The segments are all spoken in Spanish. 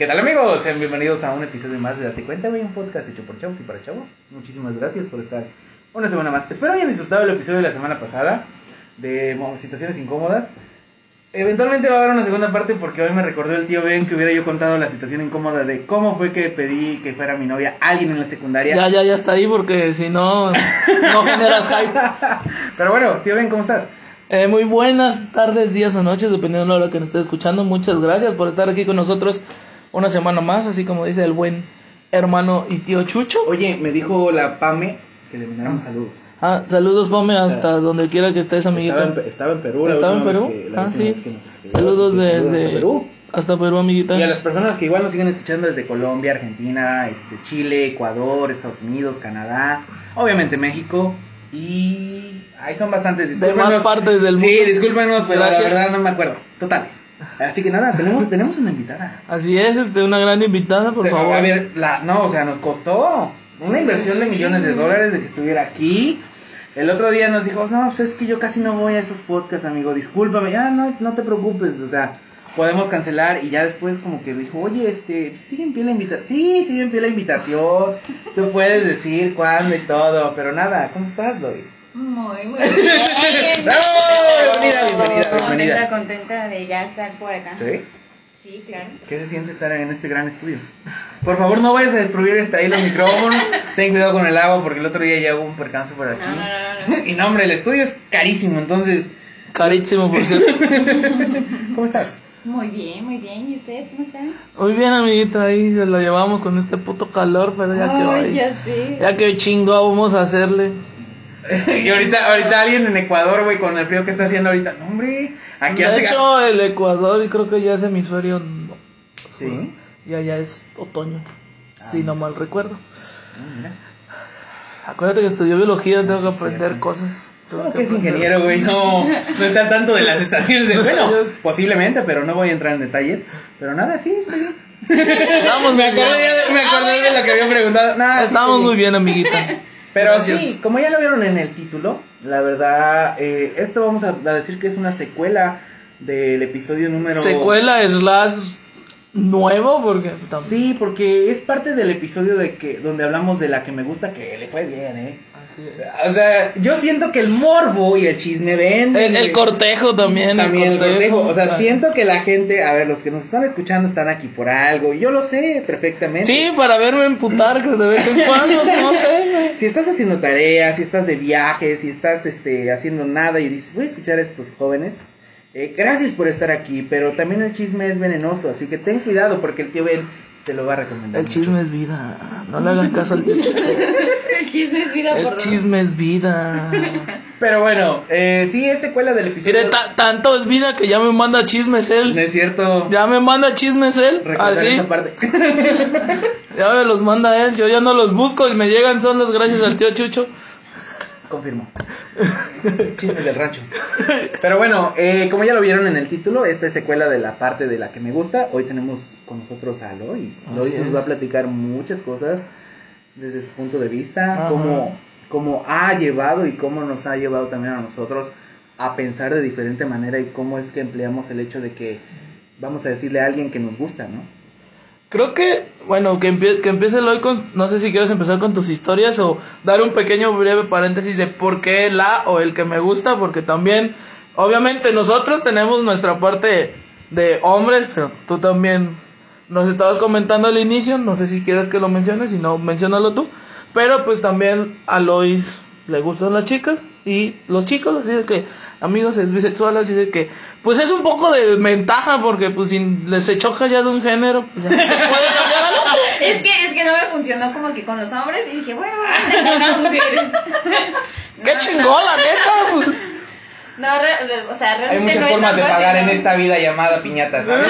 ¿Qué tal amigos? Sean bienvenidos a un episodio más de Date Cuenta, güey, un podcast hecho por chavos y para chavos. Muchísimas gracias por estar una semana más. Espero hayan disfrutado el episodio de la semana pasada de situaciones incómodas. Eventualmente va a haber una segunda parte porque hoy me recordó el tío Ben que hubiera yo contado la situación incómoda de cómo fue que pedí que fuera mi novia alguien en la secundaria. Ya, ya, ya está ahí porque si no, no generas hype. Pero bueno, tío Ben, ¿cómo estás? Eh, muy buenas tardes, días o noches, dependiendo de la hora que nos esté escuchando. Muchas gracias por estar aquí con nosotros una semana más, así como dice el buen hermano y tío Chucho. Oye, me dijo la Pame que le mandáramos saludos. Ah, saludos, Pame, hasta donde quiera que estés, amiguito. Estaba en, Pe- estaba en Perú. la ¿Estaba en Perú? vez que- la ah, sí. vez que nos escribió, Saludos desde hasta Perú. hasta Perú, amiguita. Y a las personas que igual nos siguen escuchando desde Colombia, Argentina, este, Chile, Ecuador, Estados Unidos, Canadá, obviamente México y ahí son bastantes. De más partes del mundo. Sí, discúlpenos, pero Gracias. la verdad no me acuerdo. Totales. Así que nada, tenemos, tenemos una invitada. Así es, este, una gran invitada, por favor. A ver, la, no, o sea, nos costó una inversión sí, de millones sí. de dólares de que estuviera aquí. El otro día nos dijo, no, pues es que yo casi no voy a esos podcasts, amigo, discúlpame. Ya, no, no te preocupes, o sea, podemos cancelar. Y ya después como que dijo, oye, este, sigue en pie la invitación. Sí, sigue en pie la invitación. Tú puedes decir cuándo y todo. Pero nada, ¿cómo estás, Lois? Muy, muy bien. ¡Bravo! Bienvenida, bienvenida, Contenta, bienvenida. contenta de ya estar por acá. ¿Sí? Sí, claro. ¿Qué se siente estar en este gran estudio? Por favor, no vayas a destruir este, ahí los micrófonos. Ten cuidado con el agua porque el otro día ya hubo un percance por aquí. No, no, no, no. Y no, hombre, el estudio es carísimo, entonces, Carísimo, por cierto. ¿cómo estás? Muy bien, muy bien. ¿Y ustedes cómo están? Muy bien, amiguita, ahí se la llevamos con este puto calor, pero ya que hoy. ya que chingo vamos a hacerle. y ahorita, ahorita alguien en Ecuador, güey, con el frío que está haciendo ahorita. No, hombre, aquí de hace. hecho, el Ecuador, y creo que ya es hemisferio. no, Sí. Ya, ya es otoño. Si no mal recuerdo. Ah, mira. Acuérdate que estudió biología, tengo que Ah, aprender cierto. cosas. ¿Cómo que es ingeniero, güey? No, no está al tanto de las estaciones de. Bueno, posiblemente, pero no voy a entrar en detalles. Pero nada, sí, estoy bien. Estamos Me muy acordé, bien. ya- me acordé de lo que había preguntado. Nada, Estamos muy bien. amiguita. Pero Gracias. sí, como ya lo vieron en el título, la verdad, eh, esto vamos a, a decir que es una secuela del episodio número... Secuela slash nuevo, porque tam- Sí, porque es parte del episodio de que donde hablamos de la que me gusta, que le fue bien, ¿eh? O sea, yo siento que el morbo y el chisme venden. El, el güey. cortejo también. También el cortejo. O sea, Ah. siento que la gente, a ver, los que nos están escuchando están aquí por algo. Y yo lo sé perfectamente. Sí, para verme emputar de vez en cuando, no sé. Si estás haciendo tareas, si estás de viaje, si estás este, haciendo nada y dices, voy a escuchar a estos jóvenes, eh, gracias por estar aquí, pero también el chisme es venenoso, así que ten cuidado porque el tío Ben te lo va a recomendar. El chisme es vida. No le hagan caso al tío. El chisme es vida por El dos. chisme es vida. Pero bueno, eh, sí, es secuela del episodio. Mire, ta- tanto es vida que ya me manda chismes No él. es cierto. Ya me manda chismes él. Recordar Así. esa parte. Ya me los manda él. Yo ya no los busco y me llegan solos gracias al tío Chucho. Confirmo. Chismes del rancho. Pero bueno, eh, como ya lo vieron en el título, esta es secuela de la parte de la que me gusta. Hoy tenemos con nosotros a Lois. Así Lois nos va a platicar muchas cosas desde su punto de vista, Ajá. cómo, cómo ha llevado y cómo nos ha llevado también a nosotros a pensar de diferente manera y cómo es que empleamos el hecho de que vamos a decirle a alguien que nos gusta, ¿no? Creo que, bueno, que, empie- que empiece el hoy con, no sé si quieres empezar con tus historias o dar un pequeño breve paréntesis de por qué la o el que me gusta, porque también, obviamente nosotros tenemos nuestra parte de hombres, pero tú también nos estabas comentando al inicio, no sé si quieres que lo menciones, si no, menciónalo tú, pero pues también a Lois le gustan las chicas y los chicos, así de que amigos es bisexual, así de que pues es un poco de ventaja porque pues si les se choca ya de un género, pues ya se puede cambiar al otro. Es que, es que no me funcionó como que con los hombres y dije, bueno, mujeres. Qué chingón, la neta, pues. No, re- re- o sea, Hay realmente muchas no es formas de fácil, pagar en esta vida llamada piñata, ¿sabes?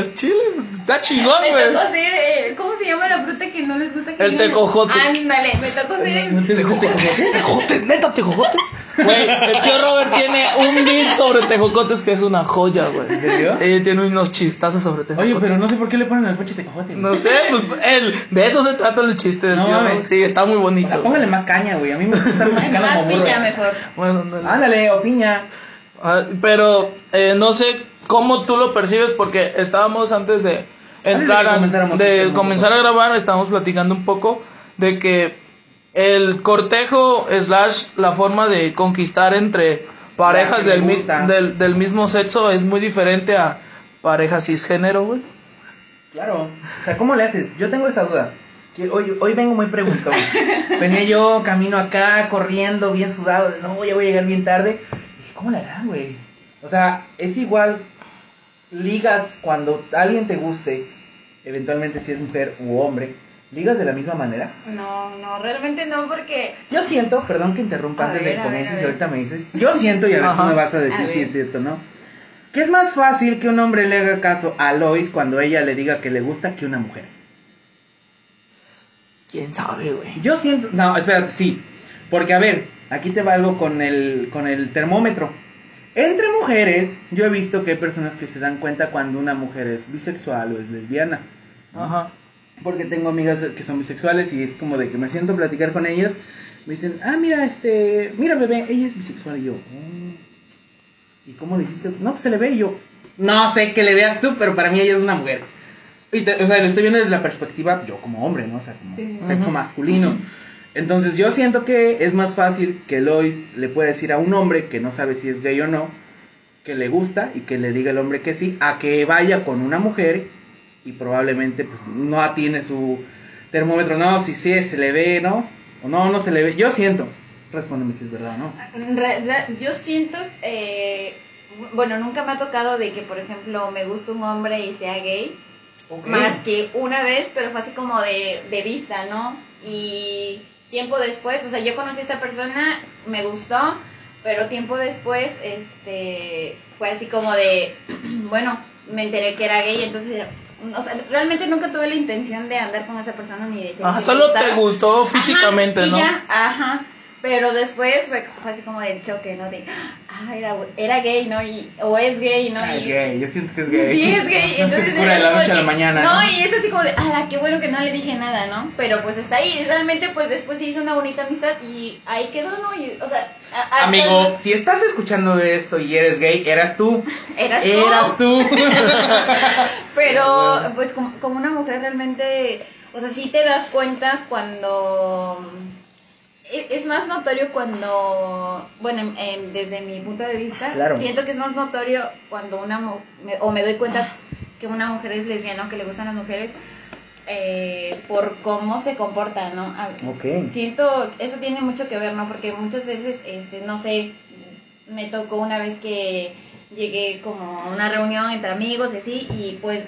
Es Chile, está chingón, Me güey. tocó ser, eh, ¿cómo se llama la fruta que no les gusta que El digan? tejojote. Ándale, me tocó ser el... Tejocotes, tejocotes, neta, tejocotes. Güey, el tío Robert tiene un beat sobre tejocotes que es una joya, güey. ¿En serio? Eh, tiene unos chistazos sobre tejocotes. Oye, pero no sé por qué le ponen al coche tejojote. No sé, pues el, de eso se trata el chiste del No tío mames. Robert. Sí, está muy O bonito. sea, póngale más caña, güey. A mí me gusta Más como burro. piña mejor. Bueno, no, Ándale, o piña. Ah, pero eh, no sé cómo tú lo percibes porque estábamos antes de comenzáramos de este hermoso comenzar a grabar, estamos platicando un poco de que el cortejo slash la forma de conquistar entre parejas mi- del, del mismo sexo es muy diferente a parejas cisgénero, güey. Claro. O sea, ¿cómo le haces? Yo tengo esa duda. Hoy, hoy vengo muy preguntón. Venía yo camino acá, corriendo, bien sudado. No, ya voy a llegar bien tarde. Dije, ¿cómo le harán, güey? O sea, es igual. Ligas cuando alguien te guste, eventualmente si es mujer u hombre, ligas de la misma manera. No, no, realmente no, porque. Yo siento, perdón que interrumpa A antes ver, de que comiences ahorita me dices. Yo siento, y a ver tú me vas a decir A si ver. es cierto o no. Que es más fácil que un hombre le haga caso a Lois cuando ella le diga que le gusta que una mujer. ¿Quién sabe, güey? Yo siento, no, espérate, sí. Porque a ver, aquí te va algo con el, con el termómetro. Entre mujeres, yo he visto que hay personas que se dan cuenta cuando una mujer es bisexual o es lesbiana. Ajá. Porque tengo amigas que son bisexuales y es como de que me siento a platicar con ellas. Me dicen, ah, mira, este, mira, bebé, ella es bisexual. Y yo, "Oh". ¿y cómo le hiciste? No, pues se le ve. Y yo, no sé que le veas tú, pero para mí ella es una mujer. Y te- o sea, lo estoy viendo desde la perspectiva, yo como hombre, ¿no? O sea, como Sí, sí, sí. sexo masculino. Entonces yo siento que es más fácil que Lois le pueda decir a un hombre que no sabe si es gay o no, que le gusta y que le diga el hombre que sí, a que vaya con una mujer y probablemente pues no atiene su termómetro, no, si sí se le ve, ¿no? O no, no se le ve. Yo siento. Respóndeme si es verdad o no. Re- re- yo siento, eh, bueno, nunca me ha tocado de que, por ejemplo, me gusta un hombre y sea gay, más que una vez, pero fue así como de, de vista, ¿no? Y tiempo después, o sea, yo conocí a esta persona, me gustó, pero tiempo después, este, fue así como de, bueno, me enteré que era gay, entonces, o sea, realmente nunca tuve la intención de andar con esa persona ni de ser Ajá, solo te gustó físicamente, Ajá, y ¿no? ya, ajá. Pero después fue, fue así como del choque, ¿no? De, ah, era, era gay, ¿no? Y, o es gay, ¿no? Ah, y, es gay, yo siento que es gay. Sí, es gay. No es que entonces de la noche a la mañana. No, y es así como de, ala, qué bueno que no le dije nada, ¿no? Pero pues está ahí. Realmente, pues después se hizo una bonita amistad y ahí quedó, ¿no? Y, o sea, a- a- Amigo, si estás escuchando esto y eres gay, eras tú. eras tú. Eras tú. Pero, Sí, pues como, como una mujer realmente, o sea, sí te das cuenta cuando... Es, es más notorio cuando, bueno, en- en- desde mi punto de vista, Claro. siento que es más notorio cuando una me- o me doy cuenta que una mujer es lesbiana o que le gustan las mujeres eh, por cómo se comporta, ¿no? A- Ok. Siento, eso tiene mucho que ver, ¿no? Porque muchas veces, este, no sé, me tocó una vez que llegué como a una reunión entre amigos y así, y pues,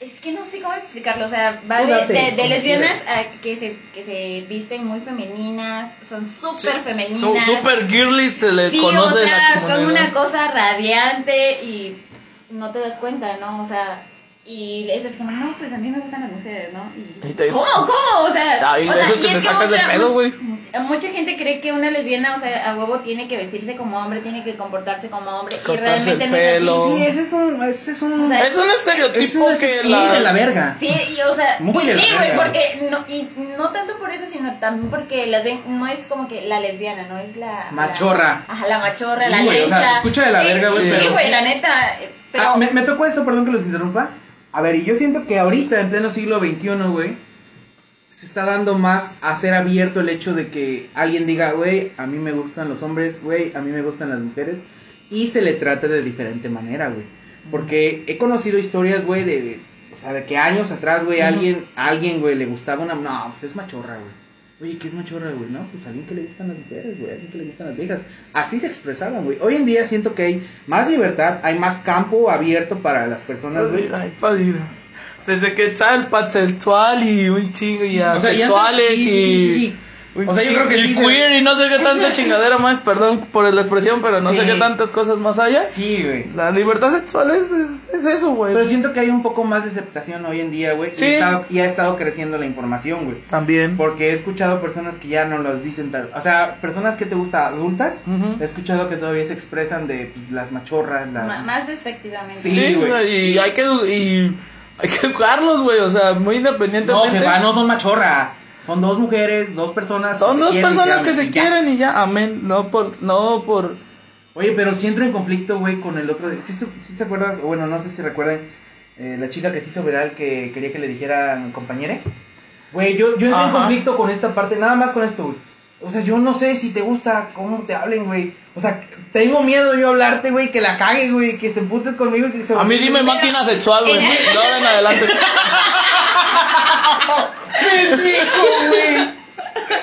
es que no sé cómo explicarlo, o sea, va de, de- lesbianas a que se, que se visten muy femeninas, son súper femeninas. Son super girlies, te le Sí, conoce o sea, la son una cosa radiante y no te das cuenta, ¿no? O sea, y es así como, no, pues a mí me gustan las mujeres, ¿no? Y, Y te ¿Cómo? ¿Cómo? O sea, Ay, o de sea, y que es te sacas de mucha- pedo, güey. Mucha gente cree que una lesbiana, o sea, a huevo tiene que vestirse como hombre, tiene que comportarse como hombre, y Cortarse realmente el no es pelo. así. Sí, ese es un. Ese es un. O sea, Es un estereotipo es un que la... de la verga. Sí, y o sea, Muy y de la sí, güey, porque no, y no tanto por eso, sino también porque las ven, no es como que la lesbiana, no es la... Machorra. La, ajá, la machorra, Sí, la güey, o sea, se escucha de la Sí, verga, güey, Sí, pero- güey, la neta, eh, pero... Ah, me, me tocó esto, perdón que los interrumpa. A ver, y yo siento que ahorita, en pleno siglo XXI, güey, se está dando más a ser abierto el hecho de que alguien diga, güey, a mí me gustan los hombres, güey, a mí me gustan las mujeres, y se le trate de diferente manera, güey. Porque he conocido historias, güey, de, o sea, de que años atrás, güey, alguien, alguien, güey, le gustaba una, no, pues es machorra, güey. Oye, ¿qué es machorra, güey? No, pues alguien que le gustan las mujeres, güey, alguien que le gustan las viejas. Así se expresaban, güey. Hoy en día siento que hay más libertad, hay más campo abierto para las personas, güey. Ay, padre. Desde que está el pansexual y un chingo y O sea, asexuales está- sí, y... sí, sí, O sea, yo creo que y sí se- queer y no sé qué tanta chingadera más, perdón por la expresión, pero no sé Sí. qué tantas cosas más haya. Sí, güey. La libertad sexual es, es, es eso, güey. Pero siento que hay un poco más de aceptación hoy en día, güey. Sí. Y, ha estado- y ha estado creciendo la información, güey. También. Porque he escuchado personas que ya no los dicen tal. O sea, personas que te gusta adultas. He escuchado que todavía se expresan de pues, las machorras, las. más despectivamente. Sí, Sí, o sea, y hay que, edu- y hay que educarlos, güey, o sea, muy no, independientemente. jefa, no son machorras. Son dos mujeres, dos personas. Son se dos personas que se quieren y ya, amén. No por, no por. Oye, pero si entro en conflicto, güey, con el otro. ¿Sí, su- sí te acuerdas? O bueno, no sé si recuerdan. eh, la chica que se hizo viral que quería que le dijeran compañere. Güey, yo, yo entré en conflicto con esta parte, nada más con esto, güey. O sea, yo no sé si te gusta cómo te hablen, güey. O sea, tengo miedo yo hablarte, güey, que la cague, güey, que se emputes conmigo y que se... A mí dime máquina sexual, güey. No, en adelante. Pendejo, güey.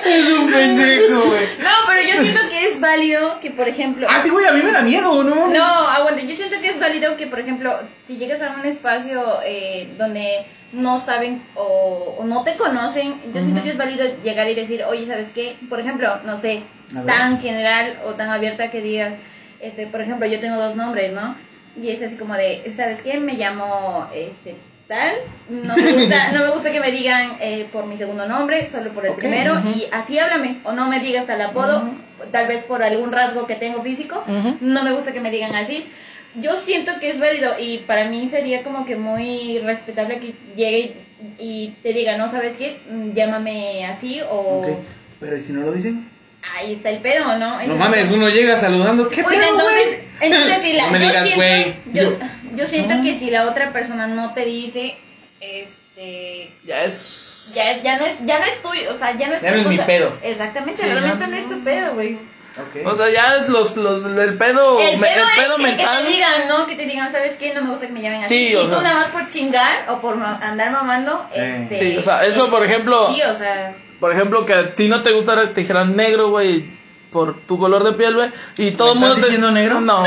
Es un pendejo, güey. No, pero yo siento que es válido que, por ejemplo. Ah, sí, güey, a mí me da miedo, ¿no? No, aguante. Yo siento que es válido que, por ejemplo, si llegas a un espacio eh, donde no saben o, o no te conocen, yo siento que es válido llegar y decir, oye, ¿sabes qué? Por ejemplo, no sé, tan general o tan abierta que digas, este, por ejemplo, yo tengo dos nombres, ¿no? Y es así como de, ¿sabes qué? Me llamo este, tal. No me gusta, no me gusta que me digan eh, por mi segundo nombre, solo por el primero. Y así háblame. O no me digas tal apodo, tal vez por algún rasgo que tengo físico. No me gusta que me digan así. Yo siento que es válido y para mí sería como que muy respetable que llegue y, te diga, no sabes qué, Mm, llámame así o pero ¿y si no lo dicen? ahí está el pedo, ¿no? No mames, uno llega saludando, ¿qué Pues pedo, entonces? Entonces si la, No me yo digas, siento, yo, Yo- yo siento que si la otra persona no te dice, este, Ya es. ya, ya no es, ya no es tuyo, o sea, ya no es Ya no es mi pedo. Exactamente, Sí, realmente ya no es tu pedo, güey. Ok. O sea, ya es los, los, el pedo, El pedo, me- el es pedo que- mental. que te digan, ¿no? Que te digan, ¿sabes qué? No me gusta que me llamen así. Sí, y tú sea. nada más por chingar o por ma- andar mamando, Eh. este... Sí, o sea, es como, por ejemplo- Sí, o sea... Por ejemplo, que a ti no te gustara que te dijeran negro, güey, por tu color de piel, güey. Y todo el ¿Me mundo estás diciendo negro? No,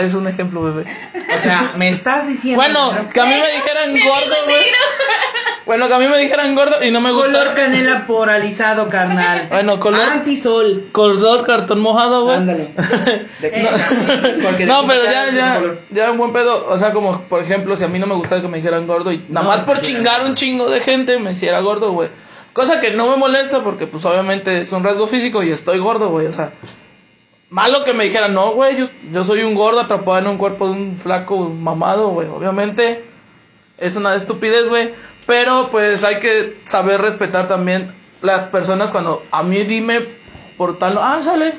es un ejemplo, bebé. O sea, me estás diciendo. Bueno, negro? que a mí me dijeran gordo, güey. Bueno, que a mí me dijeran gordo y no me gusta. color canela poralizado, carnal. Bueno, color- Antisol. Color cartón mojado, güey. Ándale. De No, pero ya, ya, ya un buen pedo. O sea, como por ejemplo, si a mí no me gustaba que me dijeran gordo y nada No, más por chingar un chingo de gente me hiciera gordo, güey. Cosa que no me molesta porque, pues, obviamente es un rasgo físico y estoy gordo, güey. O sea, malo que me dijeran, no, güey, yo, yo soy un gordo atrapado en un cuerpo de un flaco mamado, güey. Obviamente es una estupidez, güey. Pero, pues, hay que saber respetar también las personas cuando a mí dime por tal, ah, sale.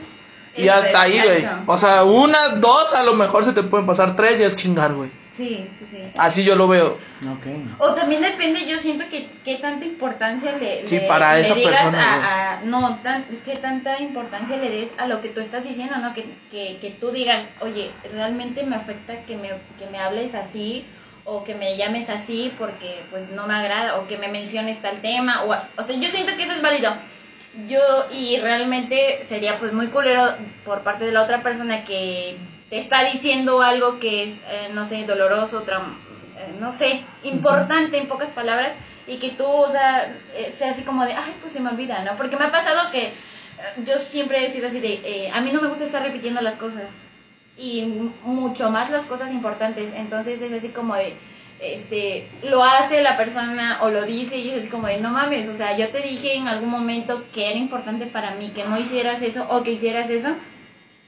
Y Eso, hasta ahí, güey. O sea, una, dos, a lo mejor se te pueden pasar tres y es chingar, güey. Sí, sí, sí. Así yo lo veo. Ok. O también depende, yo siento que qué tanta importancia le, Sí, le- para le esa digas persona, a, a- no, tan, qué tanta importancia le des a lo que tú estás diciendo, ¿no? Que, que, que tú digas, oye, realmente me afecta que me, que me hables así o que me llames así porque pues no me agrada o que me menciones tal tema o, o sea, yo siento que eso es válido. Yo y realmente sería pues muy culero por parte de la otra persona que te está diciendo algo que es, eh, no sé, doloroso, eh, no sé, importante en pocas palabras y que tú, o sea, eh, sea así como de, ay, pues se me olvida, ¿no? Porque me ha pasado que eh, yo siempre he sido así de, eh, a mí no me gusta estar repitiendo las cosas y mucho más las cosas importantes, entonces es así como de, este, lo hace la persona o lo dice y es así como de, no mames, o sea, yo te dije en algún momento que era importante para mí que no hicieras eso o que hicieras eso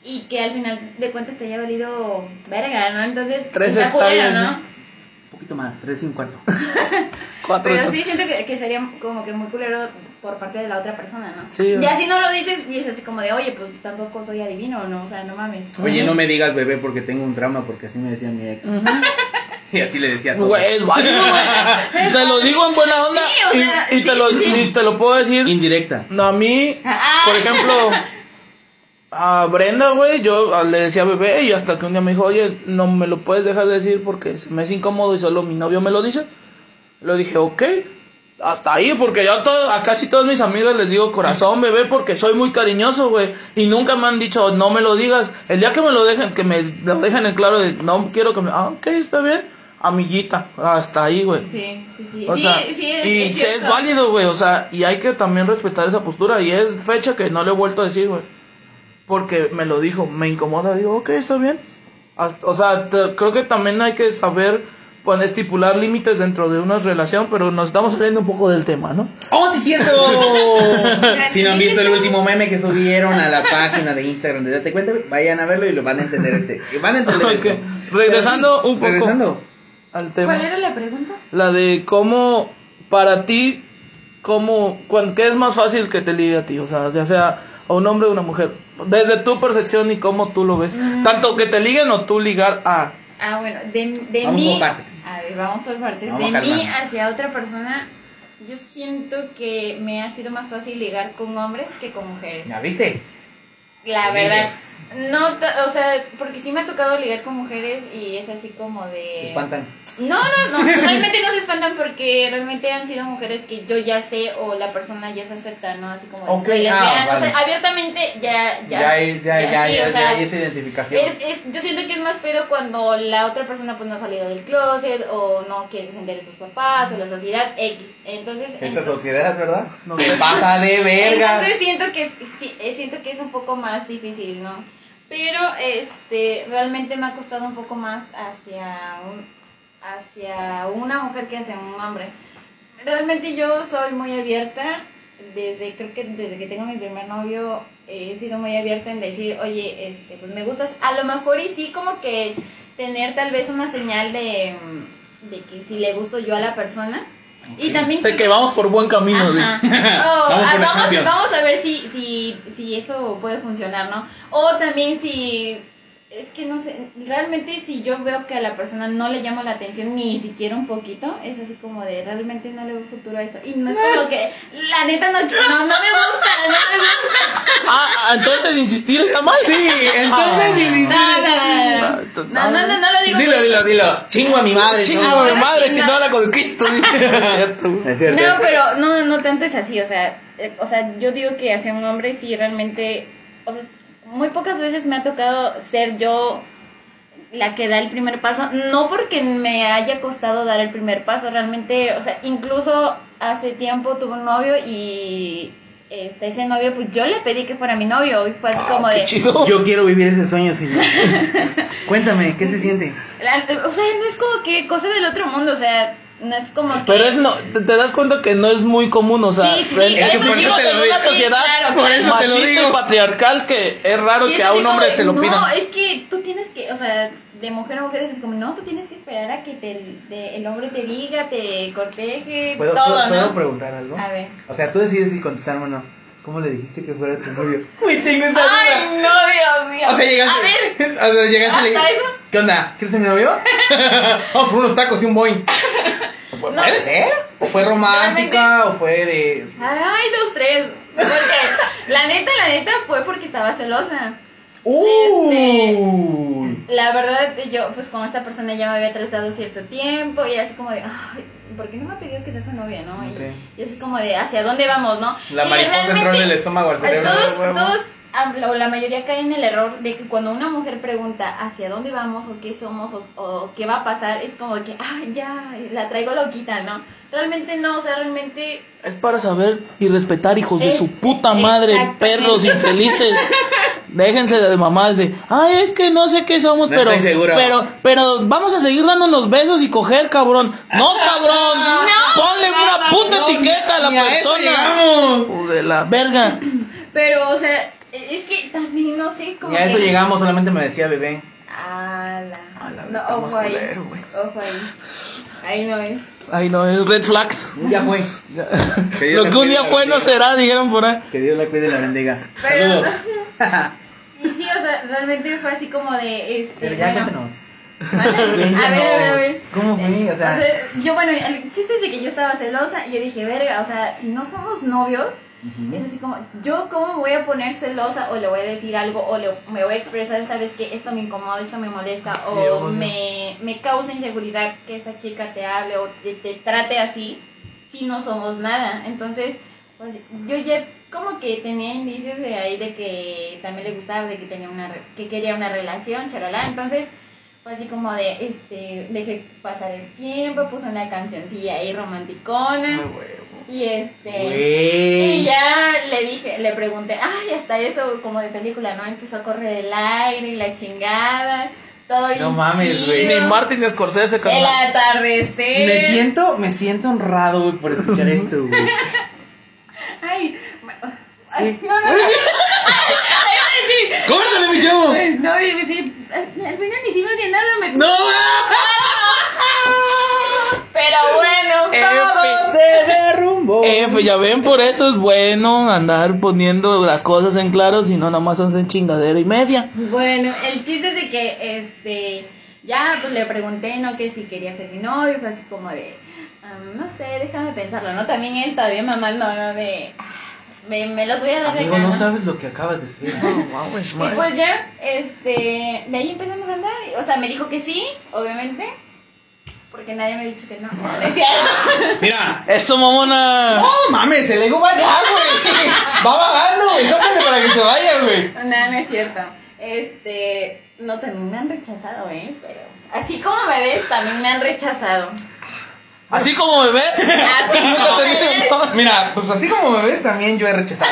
y que al final de cuentas te haya valido verga, ¿no? Entonces, Tres está culero, hectáreas, ¿no? ¿no? Un poquito más, tres y un cuarto. Cuatro. Pero sí siento que, que sería como que muy culero por parte de la otra persona, ¿no? Sí, Ya si no lo dices y es así como de, oye, pues tampoco soy adivino, ¿no? O sea, no mames. Oye, no me digas bebé porque tengo un trauma, porque así me decía mi ex. y así le decía a todos. Güey, es válido, güey. Te lo digo en buena onda. Sí, o y- sea, y, te sí, lo, sí. y te lo puedo decir. Indirecta. No, a mí, Ah. por ejemplo, a Brenda, güey, yo le decía bebé y hasta que un día me dijo, oye, no me lo puedes dejar de decir porque me es incómodo y solo mi novio me lo dice. Le dije, ok, hasta ahí, porque yo a, todo, a casi todos mis amigos les digo corazón, bebé, porque soy muy cariñoso, güey. Y nunca me han dicho, no me lo digas. El día que me lo dejen, que me lo dejen en claro de, no quiero que me, ah, ok, está bien, amiguita, hasta ahí, güey. Sí, sí, sí. O sí, sea, sí, es, y es es válido, güey, o sea, y hay que también respetar esa postura, y es fecha que no le he vuelto a decir, güey, porque me lo dijo, me incomoda, digo, ok, está bien, Hasta- o sea, te- creo que también hay que saber, poner, estipular límites dentro de una relación, pero nos estamos saliendo un poco del tema, ¿no? ¡Oh, sí, cierto! si no han visto el último meme que subieron a la página de Instagram de Date Cuenta, vayan a verlo y lo van a entender. Este, van a entender Ok, esto. regresando sí, un poco. Regresando. Al tema. ¿Cuál era la pregunta? La de cómo, para ti, cómo, cuan- ¿qué es más fácil que te ligue a ti? O sea, ya sea a un hombre o una mujer. Desde tu percepción y cómo tú lo ves. Tanto que te liguen o tú ligar a. Ah, bueno, de, de Vamos mí. por partes. A ver. vamos por partes. de mí hacia otra persona, yo siento que me ha sido más fácil ligar con hombres que con mujeres. ¿Ya viste? La verdad. No, o sea, porque sí me ha tocado ligar con mujeres y es así como de... Se espantan. No, no, no, realmente no se espantan porque realmente han sido mujeres que yo ya sé o la persona ya se acepta, ¿no? Así como de okay, ah, o sea, abiertamente ya... Ya, ya, es, ya, ya, ya, ya, hay esa identificación. Es, es, yo siento que es más pedo cuando la otra persona pues no ha salido del closet o no quiere que se entere sus papás o la sociedad X. Entonces... Esa sociedad, ¿verdad? No se pasa de verga. Entonces siento que, sí, eh, siento que es un poco más difícil, ¿no? Pero este realmente me ha costado un poco más hacia un, hacia una mujer que hacia un hombre. Realmente yo soy muy abierta desde creo que desde que tengo mi primer novio he sido muy abierta en decir, "Oye, este pues me gustas." A lo mejor y sí como que tener tal vez una señal de de que si le gusto yo a la persona y también de que vamos por buen camino. Oh, ah, vamos, vamos, a ver si, si, si esto puede funcionar, ¿no? O también si es que no sé, realmente si yo veo que a la persona no le llama la atención ni siquiera un poquito, es así como de realmente no le veo futuro a esto. Y no es como que, la neta no, no, no me gusta, no me gusta. Ah, entonces insistir está mal. Sí, entonces insistir. No, no, no, no, no, lo digo. Dilo, dilo, dilo. Chingo a mi madre. Chingo a mi madre si no la conquisto. Es cierto. Es cierto. No, pero no, no tanto es así, o sea, eh, o sea, yo digo que hacia un hombre sí realmente, o sea, muy pocas veces me ha tocado ser yo la que da el primer paso, no porque me haya costado dar el primer paso, realmente, o sea, incluso hace tiempo tuve un novio y este, ese novio, pues yo le pedí que fuera mi novio y fue así como de... Yo quiero vivir ese sueño, señor. Cuéntame, ¿qué se siente? o sea, no es como que cosa del otro mundo, o sea, no es como que... Pero es no, te, das cuenta que no es muy común, o sea, sí, sí, sí. es que por eso te lo digo. una sociedad claro, por eso te lo digo. patriarcal que es raro que a un hombre de, se lo pida. No, es que tú tienes que, o sea, de mujer a mujer es como, no, tú tienes que esperar a que te, el hombre te diga, te corteje, ¿Puedo, todo, ¿puedo, ¿no? ¿Puedo preguntar algo? A ver. O sea, tú decides si contestarme o no. ¿Cómo le dijiste que fuera tu novio? Uy, tengo esa duda. Ay, no, Dios mío. O sea, llegaste. A ver. O sea, llegaste y le ¿Hasta eso? ¿Qué onda? ¿Quieres ser mi novio? Vamos por unos tacos y un boing. ¿Puede No. ser? ¿O fue romántica? ¿O fue de.? Ay, dos, tres. Porque la neta, la neta fue porque estaba celosa. ¡Uh! La verdad, yo, pues con esta persona ya me había tratado cierto tiempo y así como de, ay, ¿por qué no me ha pedido que sea su novia, no? Y- así como de, ¿hacia dónde vamos, no? La Y mariposa entró en el estómago al pues, cerebro. todos, huevo. todos, ah, la, la mayoría caen en el error de que cuando una mujer pregunta hacia dónde vamos o qué somos o, o qué va a pasar, es como que, ah, ya, la traigo loquita, ¿no? Realmente no, o sea, realmente Es para saber y respetar, hijos de su puta madre, perros infelices. Déjense de mamás de, ay, es que no sé qué somos, No pero, pero, pero vamos a seguir dándonos besos y coger, cabrón. No, cabrón. Ponle una puta no, etiqueta a la eso persona. de la verga. Pero, o sea, es que también no sé cómo. Ni a eso llegamos, solamente me decía bebé. Ala. Ala, no, ojo ahí. culero, güey. Ojo ahí. Ahí no es. Ay, no, es red flags. Ya fue. Que Lo la que un día y la fue no será, dijeron por ahí. Que Dios la cuide y la bendiga. Pero- Saludos. Y sí, o sea, realmente fue así como de. Este, Pero ya bueno, cuéntanos. A ver, a ver, a ver. ¿Cómo fue? O sea, yo, bueno, el chiste es de que yo estaba celosa y yo dije, verga, o sea, si no somos novios, es así como, yo cómo me voy a poner celosa o le voy a decir algo o le, me voy a expresar, sabes que esto me incomoda, esto me molesta Sí, o me, me causa inseguridad que esta chica te hable o te, te trate así si no somos nada. Entonces, pues yo ya como que tenía indicios de ahí de que también le gustaba, de que tenía una que quería una relación, charalá. Entonces, fue así como de este dejé pasar el tiempo, puse una cancioncilla ahí romanticona y este güey. y ya le dije, le pregunté, ay, hasta eso como de película, ¿no? Empezó a correr el aire y la chingada, todo No mames, güey. Ni Martin Scorsese, El carnal. atardecer. Me siento, me siento honrado, güey, por escuchar esto, güey. Ay, ay, no, no, no. ¡Córtale, mi chavo! No, iba a decir, al final ni hicimos ni nada, me ¡No! Pero bueno, todo. Se derrumbó. F, ya ven, por eso es bueno andar poniendo las cosas en claro, si no, nada más hacen chingadera y media. Bueno, el chiste es de que, este, ya, pues le pregunté, ¿no? Que si quería ser mi novio, fue así como de, um, no sé, déjame pensarlo, ¿no? También él todavía mamá no, no, de, me, me los voy a dar de Amigo, acá, no ¿no? sabes lo que acabas de decir. No mames, Y pues ya, este, de ahí empezamos a andar. O sea, me dijo que sí, obviamente. Porque nadie me ha dicho que no. No es cierto. Mira. Eso, mamona. No mames, el ego va allá, güey. Va bajando, güey. Tócale para que se vaya, güey. No, no es cierto. Este, no, también me han rechazado, ¿eh? Pero así como me ves, también me han rechazado. Así como me ves. Así como me ves. Mira, pues así como me ves, también yo he rechazado.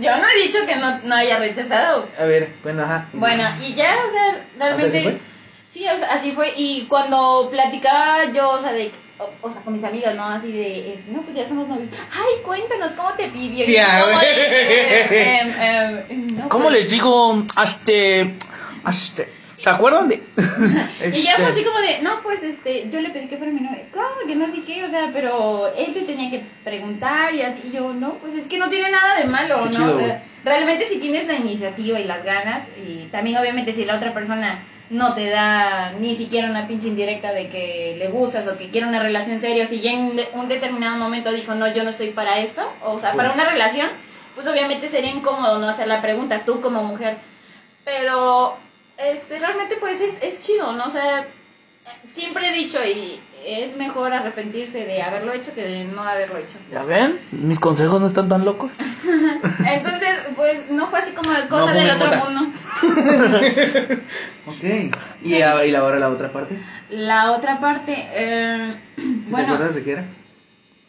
Yo no he dicho que no, no haya rechazado. A ver, bueno, ajá. Bueno, y ya, o sea, realmente. Sí, o sea, así fue. Y cuando platicaba yo, o sea, de. O, o sea, con mis amigas, ¿no? Así de, es, no, pues ya somos novios. Ay, cuéntanos, ¿cómo te pidió? Sí, a ¿Cómo ver. es? Eh, eh, eh, no, ¿Cómo pues- les digo? Este. Este. ¿Se acuerdan de.? Y ya fue Este, así como de, no, pues este, yo le pedí que fuera mi novio. ¿Cómo que no sé qué? O sea, pero él te tenía que preguntar y así. Y yo, no, pues es que no tiene nada de malo, Qué ¿no? chido, o sea, realmente si tienes la iniciativa y las ganas, y también obviamente si la otra persona no te da ni siquiera una pinche indirecta de que le gustas o que quiere una relación seria, o si ya en un determinado momento dijo, no, yo no estoy para esto, o sea, para una relación, pues obviamente sería incómodo no hacer la pregunta tú como mujer. Pero este realmente pues es, es chido, ¿no? O sea, siempre he dicho y es mejor arrepentirse de haberlo hecho que de no haberlo hecho. ¿Ya ven? Mis consejos no están tan locos. Entonces, pues no fue así como cosa No del otro mundo. Ok. ¿Y, a- y ahora la otra parte? La otra parte, eh, ¿Sí ¿Te bueno, acuerdas de qué era?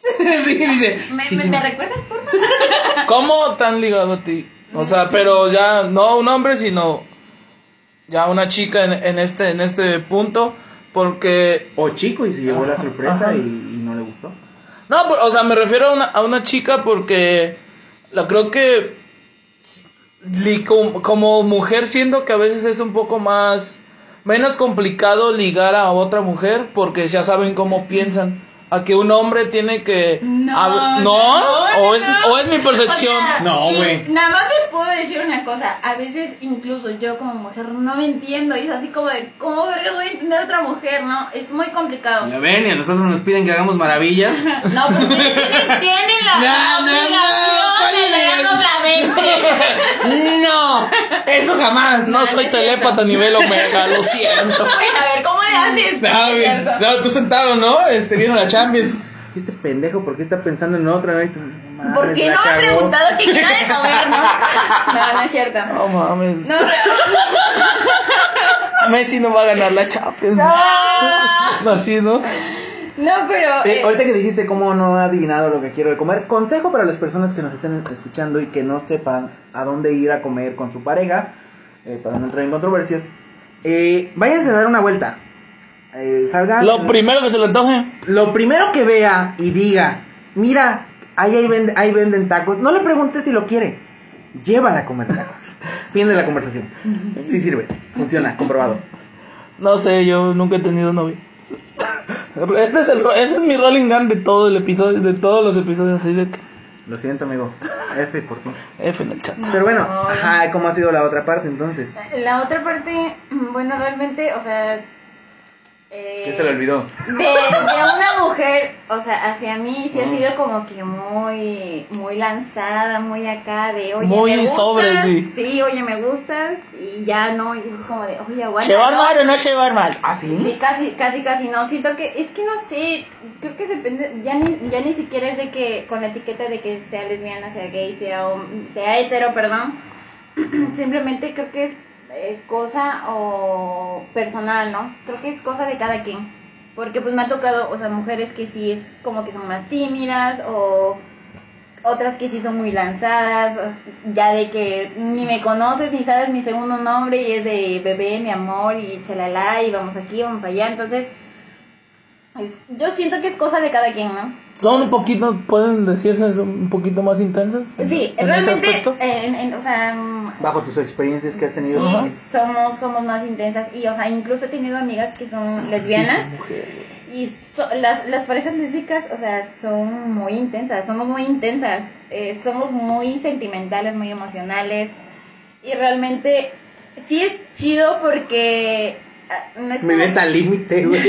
sí, dice. ¿me, sí, me- sí. me recuerdas por favor? ¿Cómo tan ligado a ti? O sea, pero ya no un hombre, sino ya una chica en, en este en este punto, porque O chico y se llevó la sorpresa y, y no le gustó. no, pero, o sea, me refiero a una, a una chica porque la creo que li- como, como mujer siento que a veces es un poco más menos complicado ligar a otra mujer porque ya saben cómo piensan. A que un hombre tiene que No, hab- no, o es no. o es mi percepción. O sea, No, güey. Nada más les puedo decir una cosa. A veces, incluso yo como mujer, no me entiendo. Y es así como de, ¿cómo vergas voy a entender a otra mujer? No, es muy complicado. Ya ven, y a nosotros nos piden que hagamos maravillas. No, pero ustedes tienen, tienen la No, no, no, ¿cuál obligación mente. no, eso jamás. No No, soy no es cierto. telépata a nivel omega, lo siento. Pues a ver, ¿cómo le haces? No, no, tú sentado, ¿no? Este, viendo la Champions. ¿Y este pendejo por qué está pensando en otra? mames, ¿Por qué no me ha preguntado qué quiero de comer, no? No, no es cierto. No mames. No, Messi no va a ganar la Champions. No, así, ¿no? No pero... Eh, eh, ahorita que dijiste cómo no he adivinado lo que quiero de comer, consejo para las personas que nos estén escuchando y que no sepan a dónde ir a comer con su pareja, eh, para no entrar en controversias, eh, váyanse a dar una vuelta. Eh, salgan. Lo primero que se le antoje. Lo primero que vea y diga, mira, ahí, ahí, vende- ahí venden tacos, no le preguntes si lo quiere. Llévala a comer tacos. Fin de la conversación. Sí sirve, funciona, comprobado. No sé, yo nunca he tenido novio. Este es el, ro- ese es mi rolling gun de todo el episodio, de todos los episodios, así de que Lo siento, amigo. F por ti. F en el chat. Pero bueno, No. ajá, ¿cómo ha sido la otra parte entonces? La otra parte, bueno, realmente, o sea... eh, Ya se le olvidó. de, de una mujer, o sea, hacia mí sí ha sido como que muy, muy lanzada, muy acá de, oye, Muy me gustas, sobre, sí. oye, me gustas, y ya no, y es como de, oye, aguanta. ¿Llevar ¿no? mal o no llevar mal? ¿Ah, Sí, sí? casi, casi, casi no. Siento que, es que no sé, creo que depende, ya ni, ya ni siquiera es de que, con la etiqueta de que sea lesbiana, sea gay, sea, sea hetero, perdón. Simplemente creo que es eh, cosa o personal, ¿no? Creo que es cosa de cada quien. Porque pues me ha tocado, o sea, mujeres que sí es como que son más tímidas o otras que sí son muy lanzadas, ya de que ni me conoces ni sabes mi segundo nombre y es de bebé, mi amor y chalala y vamos aquí, vamos allá, entonces es- yo siento que es cosa de cada quien, ¿no? Son un poquito, pueden decirse, son un poquito más intensas. en- Sí, en ese realmente, aspecto. eh, en- en- o sea, mm, Bajo tus experiencias que has tenido. sí, somos, somos más intensas y, o sea, incluso he tenido amigas que son lesbianas. Sí, son mujeres. Y so- las, las parejas lésbicas, o sea, son muy intensas, somos muy intensas, eh, somos muy sentimentales, muy emocionales. Y realmente sí es chido porque no es Me como- ves al límite, güey.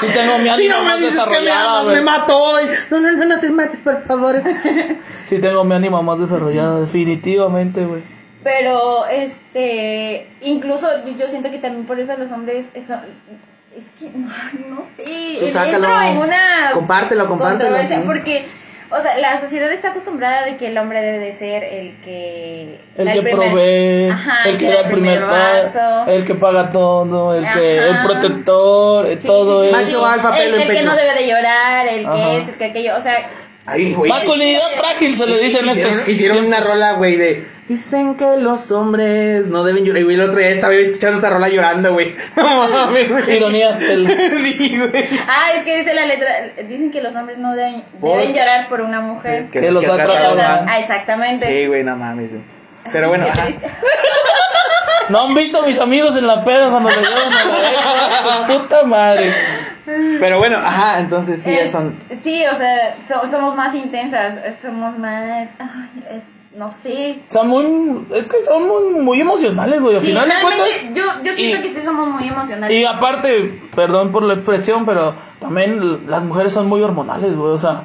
Sí tengo mi ánima no me más dices que me desarrollada, amas, güey. me mato hoy. No, no, no, no te mates, por favor. Sí tengo mi ánima más desarrollada, definitivamente, güey. Pero, este, incluso yo siento que también por eso los hombres, eso, es que, ay, no sé, Tú sácalo. entro en una Compártelo, compártelo, controversia sí. porque, o sea, la sociedad está acostumbrada de que el hombre debe de ser el que... El que primer- provee, Ajá, el que da el primer paso, el que paga todo, el que el Ajá. protector, eh, Sí, todo sí, sí, eso. Alfa, el, pelo el que no debe de llorar, el Ajá. que es, el que aquello, o sea, Ay, güey. Masculinidad frágil se le dice en estos hicieron una rola, güey, de. Dicen que los hombres no deben llorar. Y güey, el otro día estaba escuchando esa rola llorando, güey. No mames, güey. Ironías del- Sí, güey. ah, es que dice la letra, dicen que los hombres no deben, deben llorar por una mujer. Que los ha tratado tratado O sea, mal. ah, exactamente. Sí, güey, no mames, güey. Pero bueno. No han visto a mis amigos en la peda cuando le llevan a la ex, su puta madre. Pero bueno, ajá, entonces sí, Es- son. Sí, o sea, so- somos más intensas, somos más, ay, es- no sé. Son muy, es que son muy, emocionales, güey. Al Sí, final de cuentas. yo, yo siento y- que sí somos muy emocionales. Y aparte, perdón por la expresión, pero también las mujeres son muy hormonales, güey. O sea,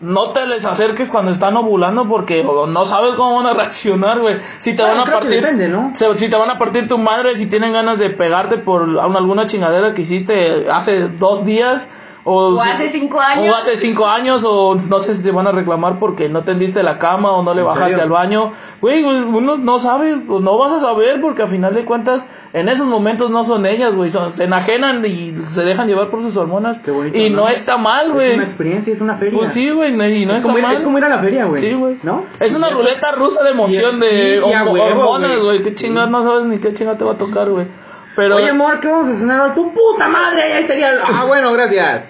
no te les acerques cuando están ovulando porque no sabes cómo van a reaccionar, güey. Si te Bueno, van a partir. depende, ¿no? se- si te van a partir tu madre, si tienen ganas de pegarte por un- alguna chingadera que hiciste hace dos días. O, O si- hace cinco años. O hace cinco años, o no sé si te van a reclamar porque no tendiste la cama o no le ¿En bajaste serio? al baño. Güey, uno no sabe, pues no vas a saber porque a final de cuentas en esos momentos no son ellas, güey, son, se enajenan y se dejan llevar por sus hormonas. Qué bonito, y no, ¿no? está mal, Es güey. una experiencia, es una feria. Pues sí, güey, y no es, está como ir, mal. es como ir a la feria, güey. Sí, güey. ¿No? Es Sí, una ruleta rusa de emoción Sí, de sí, hormonas, güey. Qué Sí. chingas, no sabes ni qué chinga te va a tocar, güey. Pero, Oye, amor, ¿qué vamos a cenar hoy? ¡Tu puta madre! Ahí sería. Ah, bueno, gracias.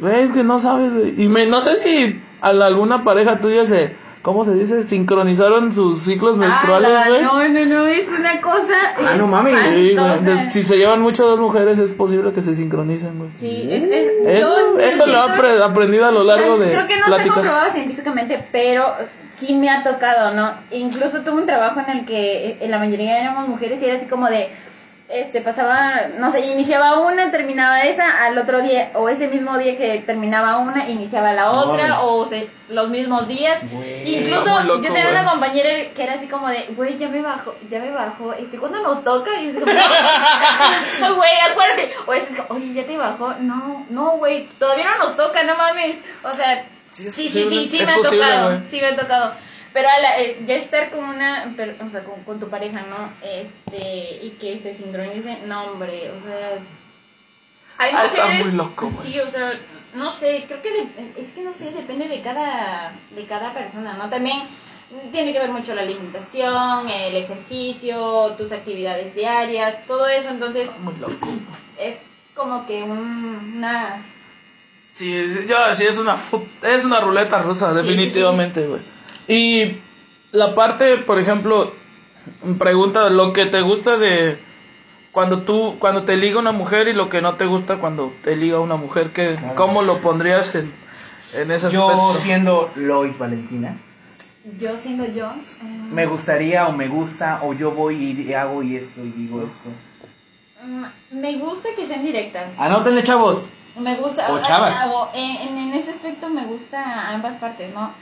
Güey, es que no sabes, güey. Y me, no sé si a la- alguna pareja tuya se, ¿cómo se dice? Sincronizaron sus ciclos menstruales, Ah, güey. no, no, no, es una cosa. Ah, no mames. Sí, güey. Si se llevan mucho dos mujeres, es posible que se sincronicen, güey. Sí, es, es- Eso, yo- yo eso lo he siento- aprendido a lo largo de Creo que no se ha pláticas. comprobado científicamente, pero sí me ha tocado, ¿no? Incluso tuve un trabajo en el que en la mayoría éramos mujeres y era así como de, este, pasaba, no sé, iniciaba una, terminaba esa, al otro día, o ese mismo día que terminaba una, iniciaba la otra, o se- los mismos días. Incluso loco, yo tenía una compañera que era así como de, güey, ya me bajó, ya me bajó, este, ¿cuándo nos toca? Y es como, güey, acuérdate. O es como, oye, ya te bajó. No, no, güey, todavía no nos toca, no mames. O sea, Sí, sí, sí, sí, me ha tocado. Sí, me ha tocado. Pero a la- eh, ya estar con una, per- o sea, con, con tu pareja, ¿no? Este, y que se sincronice, no, hombre, o sea. Hay Ah, está mujeres- muy loco, güey. Sí, o sea, no sé, creo que de- es que no sé, depende de cada, de cada persona, ¿no? También tiene que ver mucho la alimentación, el ejercicio, tus actividades diarias, todo eso, entonces Muy loco. es como que un- una... Sí, yo sí es una es una ruleta rusa, Sí, definitivamente, güey. Y la parte, por ejemplo, pregunta lo que te gusta de cuando tú cuando te liga una mujer y lo que no te gusta cuando te liga una mujer, que cómo lo pondrías en en ese Yo aspecto? siendo Lois Valentina, Yo siendo yo... eh, me gustaría o me gusta o yo voy y hago y esto y digo esto. mm, me gusta que sean directas. Anótenle, chavos. Me gusta, O chavas. o en, en ese aspecto me gusta ambas partes, ¿no?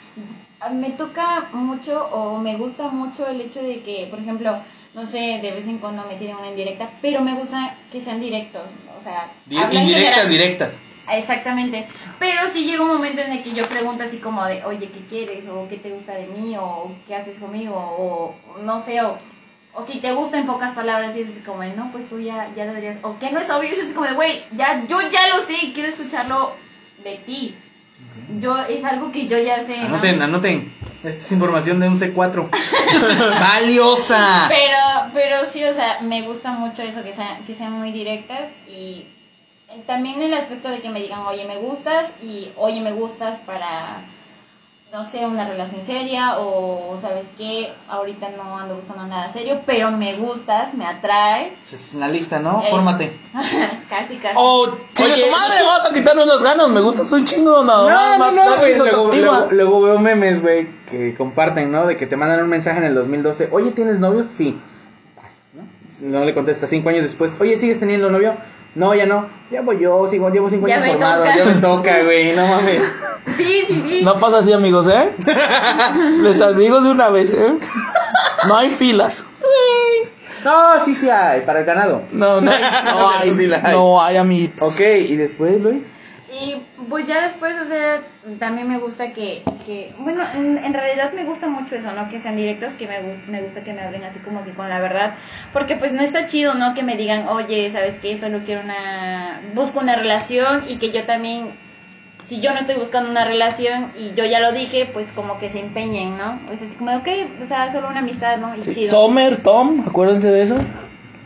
Me toca mucho o me gusta mucho el hecho de que, por ejemplo, no sé, de vez en cuando me tienen una indirecta, pero me gusta que sean directos, o sea, en Indirectas, directas. Exactamente, pero sí llega un momento en el que yo pregunto así como de, oye, ¿qué quieres? o ¿qué te gusta de mí? o ¿qué haces conmigo? o no sé, o, o si te gusta en pocas palabras y es así como, de, no, pues tú ya, ya deberías, o que no es obvio, es así como de, güey, ya, yo ya lo sé, quiero escucharlo de ti. Yo, es algo que yo ya sé, ¿no? Anoten, anoten. Esta es información de un C4. ¡Valiosa! Pero, pero sí, o sea, me gusta mucho eso, que, sean que sean muy directas y también el aspecto de que me digan, oye, me gustas y oye, me gustas para, no sé, una relación seria o, ¿sabes qué? Ahorita no ando buscando nada serio, pero me gustas, me atraes. Es una lista, ¿no? Es- Fórmate. casi, casi. O Oye, su madre, vamos a quitarnos las ganas, me gustas un chingo, no. No, no, no, güey. risa Luego, luego, luego veo memes, güey, que comparten, ¿no? De que te mandan un mensaje en el 2012. Oye, ¿tienes novios? Sí. ¿no? No le contesta cinco años después, oye, ¿sigues teniendo novio? No, ya no. Ya voy yo, sigo, llevo cinco Ya años me formado, toca. ya me toca, güey, no mames. Sí, sí, sí. No pasa así, amigos, ¿eh? Les digo de una vez, ¿eh? No hay filas. No, sí, sí hay, para el ganado. No, no, no hay. La hay. No hay, amiguitos. Ok, y después, Luis. Y pues ya después, o sea, también me gusta que, que bueno, en, en realidad me gusta mucho eso, ¿no? Que sean directos, que me, me gusta que me hablen así como que con la verdad, porque pues no está chido, ¿no? Que me digan, oye, ¿sabes qué? Solo quiero una, busco una relación y que yo también, si yo no estoy buscando una relación y yo ya lo dije, pues como que se empeñen, ¿no? Es así como, ok, o sea, solo una amistad, ¿no? Y Sí. chido. Sommer, Tom, acuérdense de eso.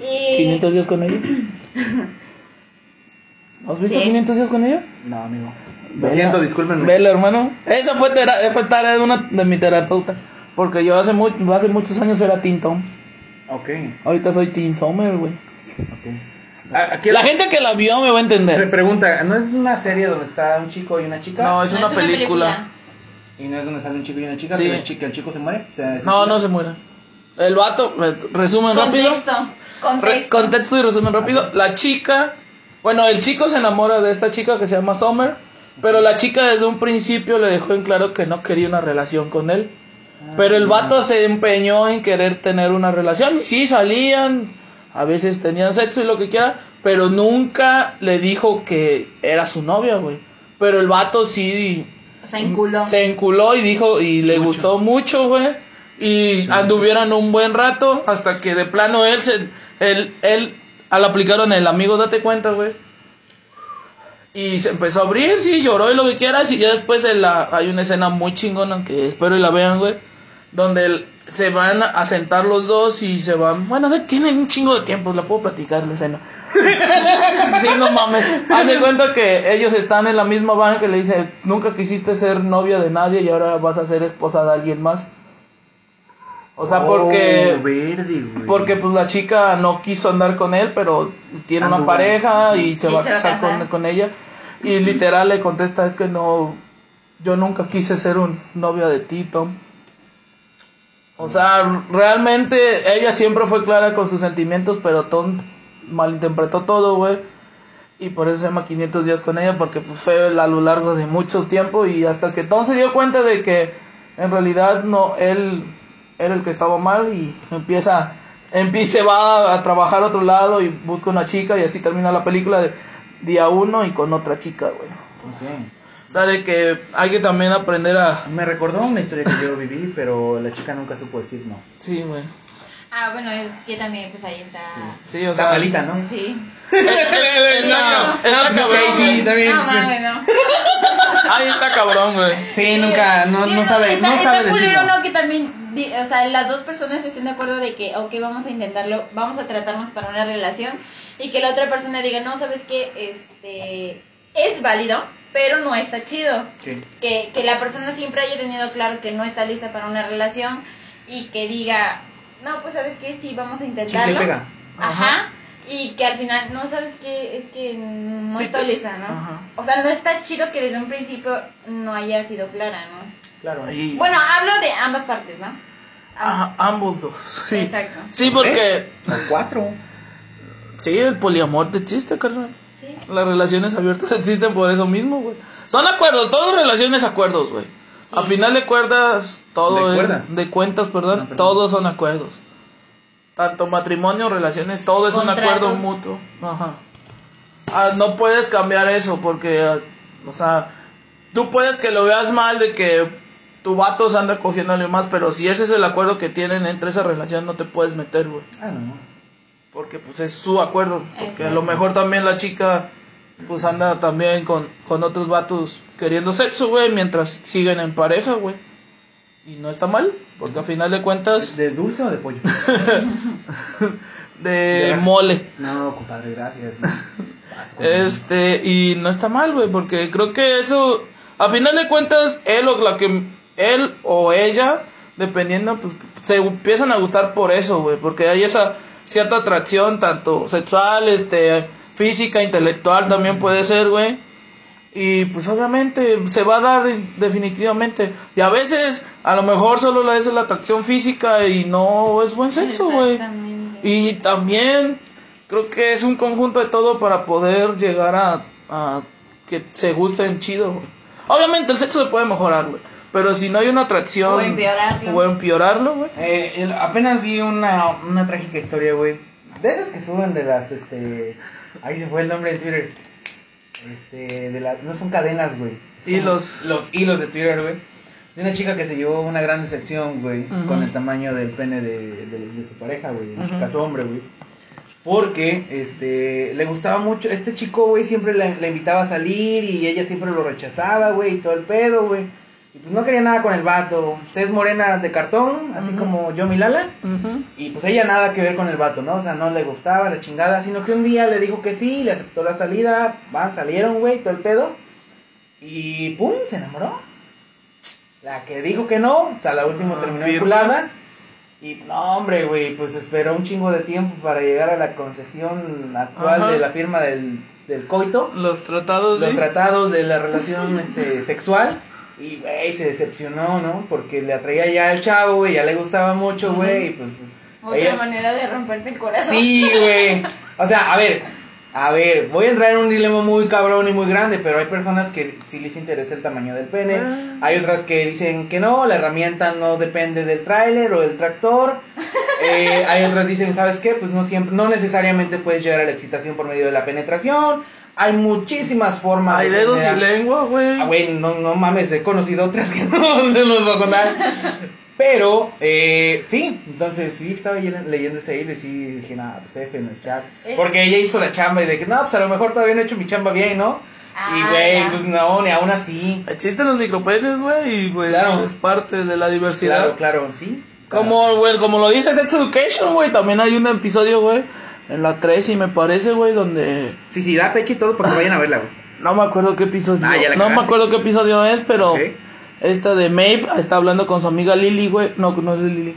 Y- 500 días con ella. ¿Has visto Sí. 500 días con ella? No, amigo. Lo Vela. siento, discúlpenme. Vela, hermano. Esa fue, tera- fue tarea de una de mi terapeuta. Porque yo hace, mu- hace muchos años era Teen Tom. Ok, Ahorita soy Teen Sommer, güey. ok. Ah, Aquí La gente que la vio me va a me entender. pregunta, ¿no es una serie donde está un chico y una chica? No, es No, una película. Y no es donde sale un chico y una chica, Sí. el chico, el chico se muere. O sea, No, no se muera. El vato, resumen rápido. Contexto, Re- contexto. contexto y resumen rápido. La chica, bueno, el chico se enamora de esta chica que se llama Summer, pero la chica desde un principio le dejó en claro que no quería una relación con él. Pero el vato se empeñó en querer tener una relación. Y sí, salían, a veces tenían sexo y lo que quiera, pero nunca le dijo que era su novia, güey. Pero el vato sí Se enculó. se enculó y dijo y le gustó mucho, güey. Y anduvieron un buen rato hasta que de plano él se él él al aplicaron el amigo date cuenta, güey. Y se empezó a abrir, sí, lloró y lo que quieras y ya después la, hay una escena muy chingona que espero y la vean, güey, donde se van a sentar los dos y se van, bueno, tienen un chingo de tiempo, la puedo platicar la escena. sí, no mames. Haz de cuenta que ellos están en la misma van que le dice, nunca quisiste ser novia de nadie y ahora vas a ser esposa de alguien más. O sea, porque... Oh, verde, güey. Porque pues la chica no quiso andar con él, pero tiene una pareja y se va a se va a casar con, con ella. Y literal le contesta, es que no, yo nunca quise ser un novia de ti, Tom. O sea, realmente ella siempre fue clara con sus sentimientos, pero Tom malinterpretó todo, güey. Y por eso se llama 500 días con ella, porque pues, fue a lo largo de mucho tiempo y hasta que Tom se dio cuenta de que en realidad no, él era el que estaba mal y empieza, empieza va a trabajar a otro lado y busca una chica y así termina la película de día uno y con otra chica, güey. Ok. O sea, de que hay que también aprender a... Me recordó una historia que yo viví, pero la chica nunca supo decir no. Sí, güey. Ah, bueno, es que también, pues ahí está. Sí, o Está sea... malita, ¿no? Sí. Está, está cabrón, sí, también. No, no. Ahí está cabrón, güey. Sí, nunca, no, no sabe, está, no sabe no. Que también, o sea, las dos personas estén de acuerdo de que, ok, vamos a intentarlo, vamos a tratarnos para una relación y que la otra persona diga, no, ¿sabes qué? Este, es válido, pero no está chido. Sí. Que, que la persona siempre haya tenido claro que no está lista para una relación y que diga, no, pues, ¿sabes qué? Sí, vamos a intentarlo. Chicle pega. Ajá. Y que al final, no, ¿sabes qué? Es que no Sí, lista, ¿no? Ajá. O sea, no está chido que desde un principio no haya sido clara, ¿no? Claro. Y- Bueno, hablo de ambas partes, ¿no? Ajá, ambos dos. Sí. Exacto. Sí, porque... Cuatro. Sí, el poliamor existe, carnal. Sí. Las relaciones abiertas existen por eso mismo, güey. Son acuerdos, todo relaciones acuerdos, güey. Sí. A final de cuerdas, todo ¿De es- cuerdas? de cuentas, perdón, No, perdón. todos son acuerdos. Tanto matrimonio, relaciones, todo es un acuerdo mutuo. Ajá. Ah, no puedes cambiar eso porque, ah, o sea, tú puedes que lo veas mal de que tu vato se anda cogiendo a alguien más, pero si ese es el acuerdo que tienen entre esa relación, no te puedes meter, güey. Ah, no. Porque pues es su acuerdo. Porque a lo mejor también la chica pues anda también con, con otros vatos queriendo sexo, güey, mientras siguen en pareja, güey. Y no está mal, porque a final de cuentas ¿De dulce o de pollo? de mole. No, compadre, gracias. Este, y no está mal, güey, porque creo que eso, a final de cuentas, él o la que, él o ella, dependiendo, pues, se empiezan a gustar por eso, güey, porque hay esa cierta atracción, tanto sexual, este, física, intelectual también puede ser, güey. Y pues obviamente se va a dar definitivamente. Y a veces A lo mejor solo la es la atracción física y no es buen sexo, güey. Y también creo que es un conjunto de todo para poder llegar a, a que se gusten chido, güey. Obviamente el sexo se puede mejorar, güey. Pero si no hay una atracción. O empeorarlo. O empeorarlo, güey. Eh, el- apenas vi una, una trágica historia, güey. De esas que suben de las, este... Ahí se fue el nombre de Twitter. Este, de las... No son cadenas, güey. Hilos. Los hilos de Twitter, güey. De una chica que se llevó una gran decepción, güey. Con el tamaño del pene de, de, de su pareja, güey. En su Ujú. caso, hombre, güey. Porque, este, le gustaba mucho, este chico, güey, siempre la, la invitaba a salir y ella siempre lo rechazaba, güey, y todo el pedo, güey. Y pues no quería nada con el vato. Tez morena de cartón, así como yo, mi Lala. Y pues ella nada que ver con el vato, ¿no? O sea, no le gustaba la chingada, sino que un día le dijo que sí, le aceptó la salida, van, salieron, güey, todo el pedo. Y pum, se enamoró. La que dijo que no, o sea, la última Ah, terminó vinculada. Y no, hombre, güey, pues esperó un chingo de tiempo para llegar a la concesión actual Ajá. de la firma del, del coito Los tratados los tratados de la relación este, sexual. Y, güey, se decepcionó, ¿no? Porque le atraía ya al chavo, güey, ya le gustaba mucho, güey, y pues... Otra ella- manera de romperte el corazón. Sí, güey. O sea, a ver, a ver, voy a entrar en un dilema muy cabrón y muy grande, pero hay personas que sí les interesa el tamaño del pene. Ah. Hay otras que dicen que no, la herramienta no depende del tráiler o del tractor. Eh, hay otras que dicen, ¿sabes qué? Pues no siempre, no necesariamente puedes llegar a la excitación por medio de la penetración. Hay muchísimas formas. Hay de dedos y lengua, güey. Ah, güey, no, no mames, he conocido otras que no, no los voy a contar. Pero, eh, sí, entonces sí estaba leyendo, ese hilo y sí dije, nada, pues F en el chat. Es- Porque ella hizo la chamba y de que, no, pues a lo mejor todavía no he hecho mi chamba bien, ¿no? y Ah, güey, ya. pues no, ni aún así. Existen los micropenes, güey, y pues Claro. es parte de la diversidad. Claro, claro, sí. Como, güey, como lo dice Sex Education, güey, también hay un episodio, güey, en la 3 y me parece, güey, donde Sí, sí, da fecha y todo para que vayan a verla, güey. no me acuerdo qué episodio. Ah, ya la no me acuerdo qué episodio es, pero Ok. esta de Maeve está hablando con su amiga Lily, güey. No, no es Lily.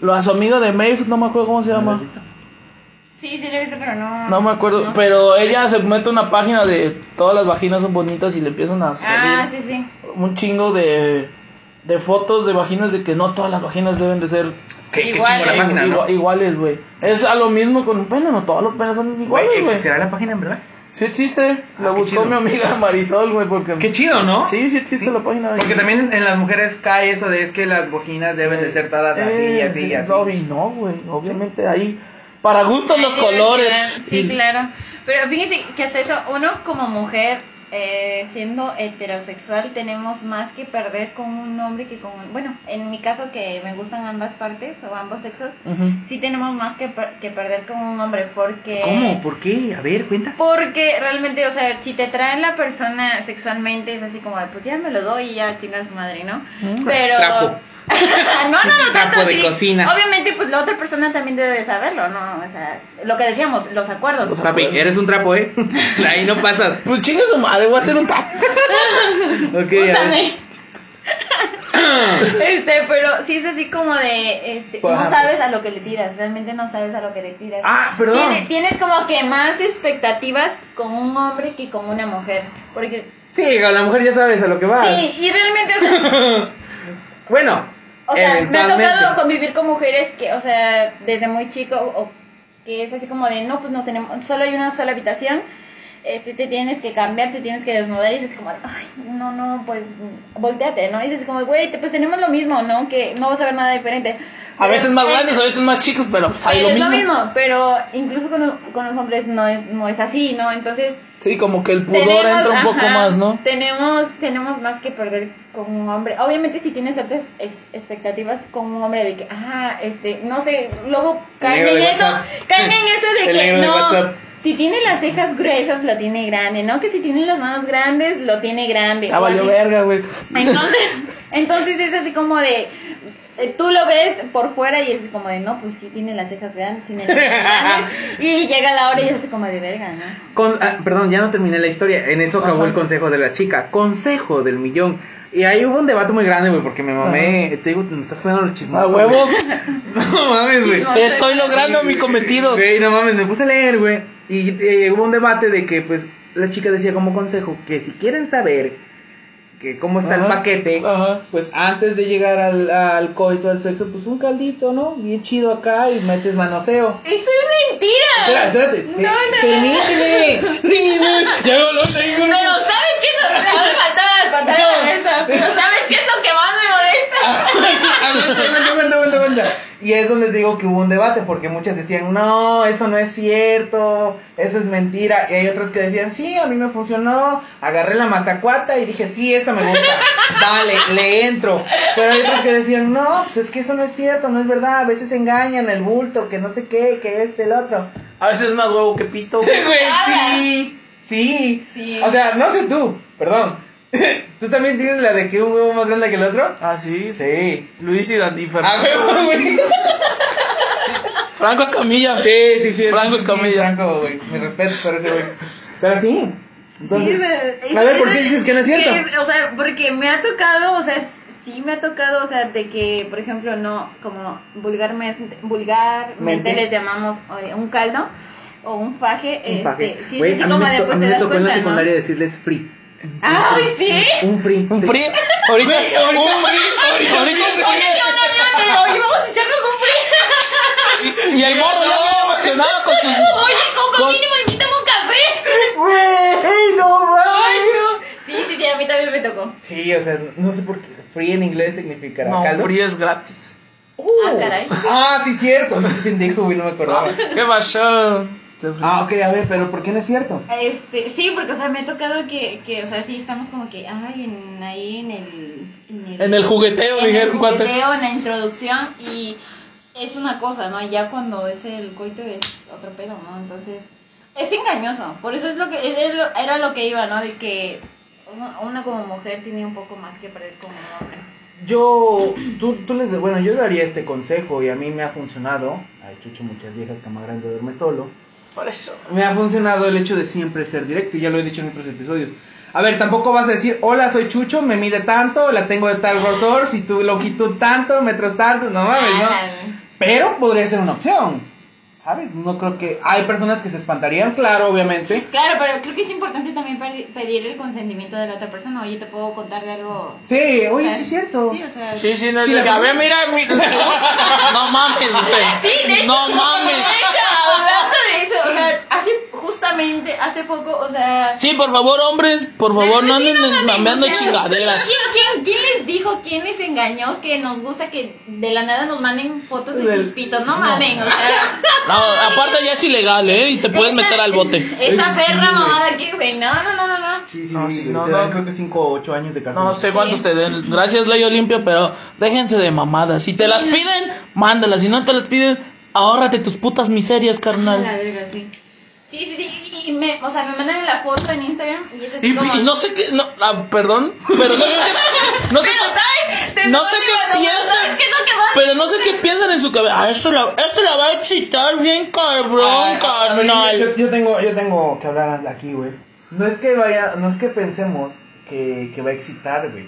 Lo, a su amiga de Maeve, no me acuerdo cómo se ¿No lo llama. visto? Sí, sí lo he visto, pero no. No me acuerdo, no. pero ella se mete una página de todas las vaginas son bonitas y le empiezan a salir Ah, sí, sí. un chingo de, de fotos de vaginas de que no todas las vaginas deben de ser Qué, qué Igual, la iguales, güey. Es a lo mismo con un pene, no todos los penes son iguales, güey. ¿existirá la página en verdad? Sí existe, la Ah, qué buscó mi amiga Marisol, güey, porque... Qué chido, ¿no? Sí, sí existe Sí. la página. Porque Y- también en las mujeres cae eso de es que las vaginas deben de ser todas así, Eh, así, sí, así. No, y no, güey, obviamente ahí... Para gustos los colores. Sí, Y- claro. Pero fíjense que hasta eso, uno como mujer, eh, siendo heterosexual, tenemos más que perder con un hombre que con un... Bueno, en mi caso que me gustan ambas partes o ambos sexos, Ujú. sí tenemos más que, per- que perder con un hombre porque... ¿Cómo? ¿Por qué? A ver, cuenta. Porque realmente, o sea, si te trae la persona sexualmente, es así como de, pues ya me lo doy y ya chingar a su madre, ¿no? Pero... Trapo. no, no, no, Trapo tanto de cocina. Obviamente, pues la otra persona también debe de saberlo, ¿no? O sea, lo que decíamos, los acuerdos. Los Papi, eres un trapo, ¿eh? Ahí no pasas. Pues chingue su madre, a hacer un tap. Ok, este, pero sí es así como de, este, Pues, no ajá, sabes a lo que le tiras, realmente no sabes a lo que le tiras. Ah, perdón. Tiene- tienes como que más expectativas con un hombre que con una mujer, porque Sí, a la mujer ya sabes a lo que vas. sí, y realmente, o sea, Bueno, O sea, me ha tocado convivir con mujeres que, o sea, desde muy chico, o que es así como de, no, pues nos tenemos, solo hay una sola habitación, este, te tienes que cambiar, te tienes que desnudar, y dices como, ay, no, no, pues, volteate, ¿no? Y dices como, güey, pues tenemos lo mismo, ¿no? Que no vas a ver nada diferente. A veces más grandes, a veces más chicos, pero pues, hay pero lo es mismo. lo mismo, pero incluso con, con los hombres no es, no es así, ¿no? Entonces, Sí, como que el pudor tenemos, entra un poco ajá, más, ¿no? Tenemos, tenemos más que perder con un hombre. Obviamente si tienes ex- expectativas con un hombre de que, ah, este, no sé, luego caen en eso, caen en eso de El que de no. Si tiene las cejas gruesas lo tiene grande, ¿no? Que si tiene las manos grandes lo tiene grande. O valió verga, güey. Entonces, entonces es así como de eh, tú lo ves por fuera y es como de no, pues sí tiene las cejas grandes, tiene las cejas grandes y llega la hora y es así como de verga, ¿no? Con- ah, perdón, ya no terminé la historia. En eso acabó Ajá. el consejo de la chica. Consejo del millón. Y ahí hubo un debate muy grande, güey, porque me mamé. Te digo, me estás poniendo los A chismosos. huevo. No mames, güey. Chismoso. Estoy logrando mi cometido. Güey, no mames, me puse a leer, güey. Y eh, hubo un debate de que, pues, la chica decía como consejo que si quieren saber que cómo está el paquete, pues antes de llegar al, al coito, al sexo, pues un caldito, ¿no? Bien chido acá y metes manoseo. ¡Eso es mentira! Espera, espérate, no, no, permíteme. ya lo Pero ¿sabes que me faltaba la mesa? Pero ¿sabes qué es lo que más me molesta? aguanta, aguanta, aguanta, aguanta, aguanta. Y es donde digo que hubo un debate, porque muchas decían, no, eso no es cierto, eso es mentira. Y hay otras que decían, sí, a mí me funcionó, agarré la mazacuata y dije, sí, esta me gusta, dale, le entro. Pero hay otras que decían, no, pues es que eso no es cierto, no es verdad, a veces engañan el bulto, que no sé qué, que este, el otro. A veces es más huevo que pito. sí, sí, sí. O sea, no sé tú, perdón. ¿Tú también tienes la de que un huevo más grande que el otro? Ah, sí. Sí. Luis y Dandy Fernando. Ah, güey. Franco Escamilla. Sí, sí, sí. Franco Escamilla. Franco, güey. Mi respeto para ese güey. Pero sí. Entonces, a ver, ¿por qué dices que no es cierto? o sea, porque me ha tocado, o sea, sí me ha tocado, o sea, de que, por ejemplo, no, como vulgarmente, vulgarmente les llamamos un caldo o un faje, un este, sí, sí, como después a mí me tocó en la secundaria decirles free. ¡Ay, sí! Un free. Un free. Ahorita, ahorita, un free. Ahorita, Oye, vamos a echarnos un free. Y el morro ya emocionado con su. Oye, como mínimo invítame un café. Güey, no mames. Sí, sí, sí, a mí también me tocó. Sí, o sea, no sé por qué. Free en inglés significará no, caldo. free es gratis. Uh. Ah, caray. Ah, sí, cierto. Es pendejo, güey, no me acordaba. ¿Qué pasó? Ah, ok, a ver, pero ¿por qué no es cierto? Este, sí, porque, o sea, me ha tocado que, que o sea, sí estamos como que, ay, en, ahí en el... En el, en el jugueteo, en dijeron. el jugueteo, en la introducción, y es una cosa, ¿no? Ya cuando es el coito es otro pedo, ¿no? Entonces, es engañoso, por eso es lo que, era lo que iba, ¿no? De que una como mujer tiene un poco más que perder como hombre. Yo, tú, tú les, bueno, yo daría este consejo y a mí me ha funcionado. Ay, chucho, muchas viejas que más grande duerme solo. Por eso. Me ha funcionado el hecho de siempre ser directo y ya lo he dicho en otros episodios. A ver, tampoco vas a decir, hola, soy Chucho, me mide tanto, la tengo de tal grosor, si tu longitud tanto, metros tantos, no mames, ¿no? Pero podría ser una opción. ¿Sabes? No creo que. Hay personas que se espantarían, claro, obviamente. Claro, pero creo que es importante también pedir el consentimiento de la otra persona. Oye, te puedo contar de algo. Sí, oye, sí es cierto. Sí, o sea. Sí, sí, no es de A ver, mira, mira. no mames, güey. Sí, de hecho, No mames. hablando de eso, o sea, hace justamente, hace poco, o sea. Sí, por favor, hombres, por favor, no anden mameando chingaderas. ¿quién, quién, quién les dijo, quién les engañó que nos gusta que de la nada nos manden fotos de sus pitos? No mamen, o sea. No, aparte ya es ilegal, ¿eh? Y te puedes meter al bote. Esa perra mamada aquí, güey. No, no, no, no, no. Sí, sí, no, sí, no, no. creo que 5 o 8 años de cárcel. No sé cuántos te den. Gracias, Ley Olimpia, pero déjense de mamadas. Si te las piden, mándalas. Si no te las piden, ahórrate tus putas miserias, carnal. La verga, sí. Sí, sí, sí, y me, o sea, me mandan la foto en Instagram y es así y, como... y no sé qué, no, ah, perdón, pero no sé qué, no sé qué, no sé qué piensan, pero no sé qué piensan en su cabeza, ah, esto la, esto la va a excitar bien cabrón, carnal. Yo, yo, tengo, yo tengo que hablar aquí, güey, no es que vaya, no es que pensemos que, que va a excitar, güey,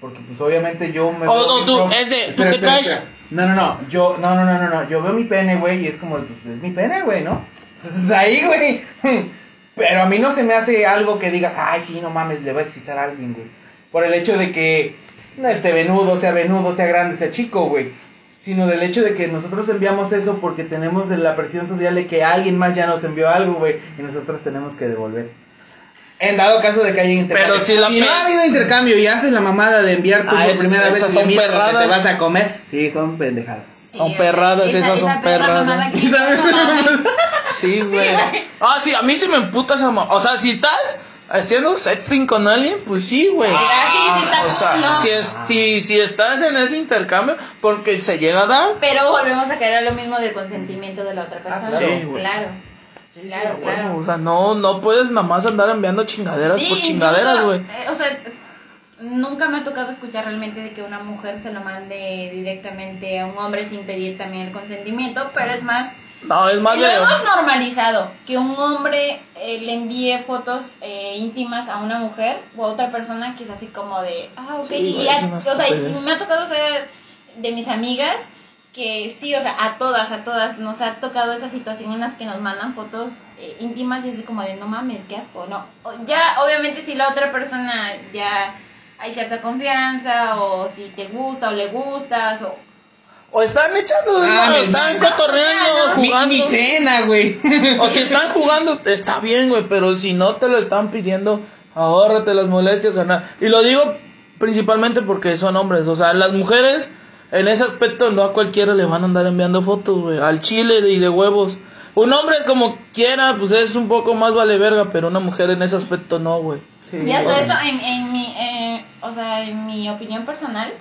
porque pues obviamente yo me... O no, tú, es de, ¿tú qué traes? No, no, no, yo, no, no, no, no, no, yo veo mi pene, güey, y es como, pues, es mi pene, güey, ¿no? Pues ahí, güey. Pero a mí no se me hace algo que digas, ay, sí, no mames, le va a excitar a alguien, güey. Por el hecho de que no esté venudo, sea venudo, sea grande, sea chico, güey. Sino del hecho de que nosotros enviamos eso porque tenemos la presión social de que alguien más ya nos envió algo, güey. Y nosotros tenemos que devolver. En dado caso de que haya intercambio. Pero si, la no ha habido intercambio y haces la mamada de enviar tu ah, por primera vez son perradas. te vas a comer, sí, son pendejadas. son perradas, esas son perradas. sí, güey. Ah, sí, a mí se me emputa esa mamá. O sea, si estás haciendo sexting con alguien, pues sí, güey. Ah, sí, sí, o sea, si, es, si, si estás en ese intercambio, porque se llega a dar. Pero volvemos a caer a lo mismo del consentimiento de la otra persona. Ah, claro. claro. Sí, claro, sí, claro. o sea, no, no puedes nada más andar enviando chingaderas por chingaderas, güey. Eh, o sea, nunca me ha tocado escuchar realmente de que una mujer se lo mande directamente a un hombre sin pedir también el consentimiento, pero es más... No, es más lo hemos normalizado que un hombre eh, le envíe fotos eh, íntimas a una mujer o a otra persona que es así como de, ah, ok, y, o sea, y me ha tocado ser de mis amigas que sí, o sea, a todas, a todas nos ha tocado esa situación en las que nos mandan fotos eh, íntimas y así como de no mames, qué asco, no. Ya, obviamente si la otra persona ya hay cierta confianza, o si te gusta o le gustas, o... O están echando, Ah, o están mi- cotorreando, Mi, jugando. mi cena, güey. O si están jugando, está bien, güey, pero si no te lo están pidiendo, ahórrate las molestias, ganar. Y lo digo principalmente porque son hombres, o sea, las mujeres, en ese aspecto, no a cualquiera le van a andar enviando fotos, güey, al chile y de huevos. Un hombre es como quiera, pues es un poco más vale verga, pero una mujer en ese aspecto no, güey. Y hasta eso, en, en mi, eh, o sea, en mi opinión personal,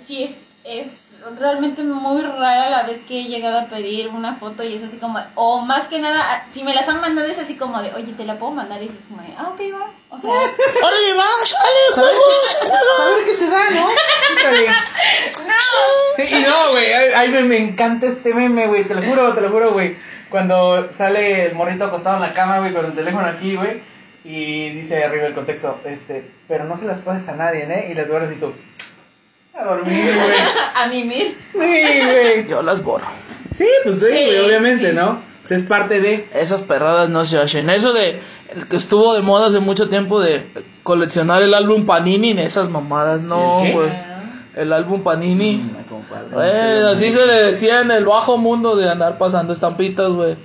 sí es, es realmente muy rara la vez que he llegado a pedir una foto y es así como, o más que nada, si me las han mandado es así como de, oye, te la puedo mandar y es como de, ah, ok, va. O sea, ¡Órale, va! ¡Sale, juegos! Saber qué se da, ¿no? No. Y no, güey, ay, ay, me, me encanta este meme, güey, te lo juro, te lo juro, güey. Cuando sale el morrito acostado en la cama, güey, con el teléfono aquí, güey, y dice arriba el contexto, este, pero no se las pases a nadie, ¿eh? Y las guardas y tú, a dormir, güey. A mimir. Sí, güey. Yo las borro. Sí, pues sí, Sí, güey, obviamente, sí. ¿no? Es parte de... Esas perradas no se hacen. Eso de el que estuvo de moda hace mucho tiempo de coleccionar el álbum Panini, esas mamadas, no, güey. El álbum Panini. Mm, compadre. Eh, así se le decía en el bajo mundo de andar pasando estampitas, güey.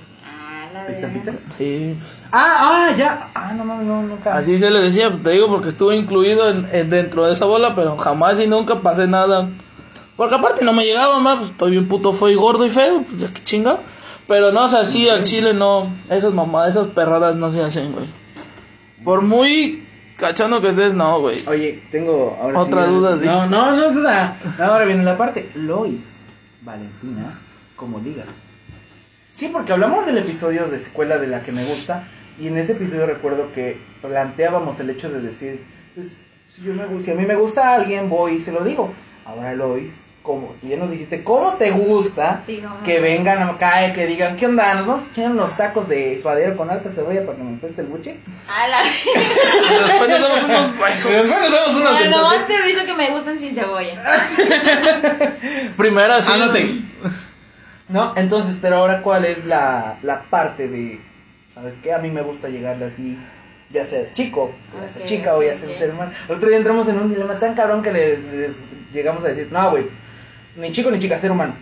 ¿Estampitas? Sí. Ah, ah, ya. Ah, no mames, no, nunca. Así se le decía, te digo porque estuvo incluido en, en- dentro de esa bola, pero jamás y nunca pasé nada. Porque aparte no me llegaba más, pues estoy bien puto feo y gordo y feo, pues ya que chinga. Pero no, o sea, sí, al chile no, esas mamadas, esas perradas no se hacen, güey. Por muy cachando que estés, no, güey. Oye, tengo ahora Otra sí- duda, di. No, no, no es duda. Ahora viene la parte. Lois, Valentina, como liga. Sí, porque hablamos del episodio de secuela de la que me gusta. Y en ese episodio recuerdo que planteábamos el hecho de decir: pues, si, yo me, si a mí me gusta alguien, voy y se lo digo. Ahora, Lois, como tú ya nos dijiste, ¿cómo te gusta Sí, que no. vengan acá y que digan: ¿Qué onda? ¿Nos vamos a echar unos tacos de suadero con alta cebolla para que me cueste el buche? A la Después nos damos unos besos. Después nos damos unos No, nomás te aviso que me gustan sin cebolla. Primera sí. Anote. ¿No? Entonces, pero ahora, ¿cuál es la, la parte de, ¿sabes qué? A mí me gusta llegarle así, ya sea chico, ya sea chica o ya sea un ser humano. El otro día entramos en un dilema tan cabrón que les, les llegamos a decir, no, güey, ni chico ni chica, ser humano.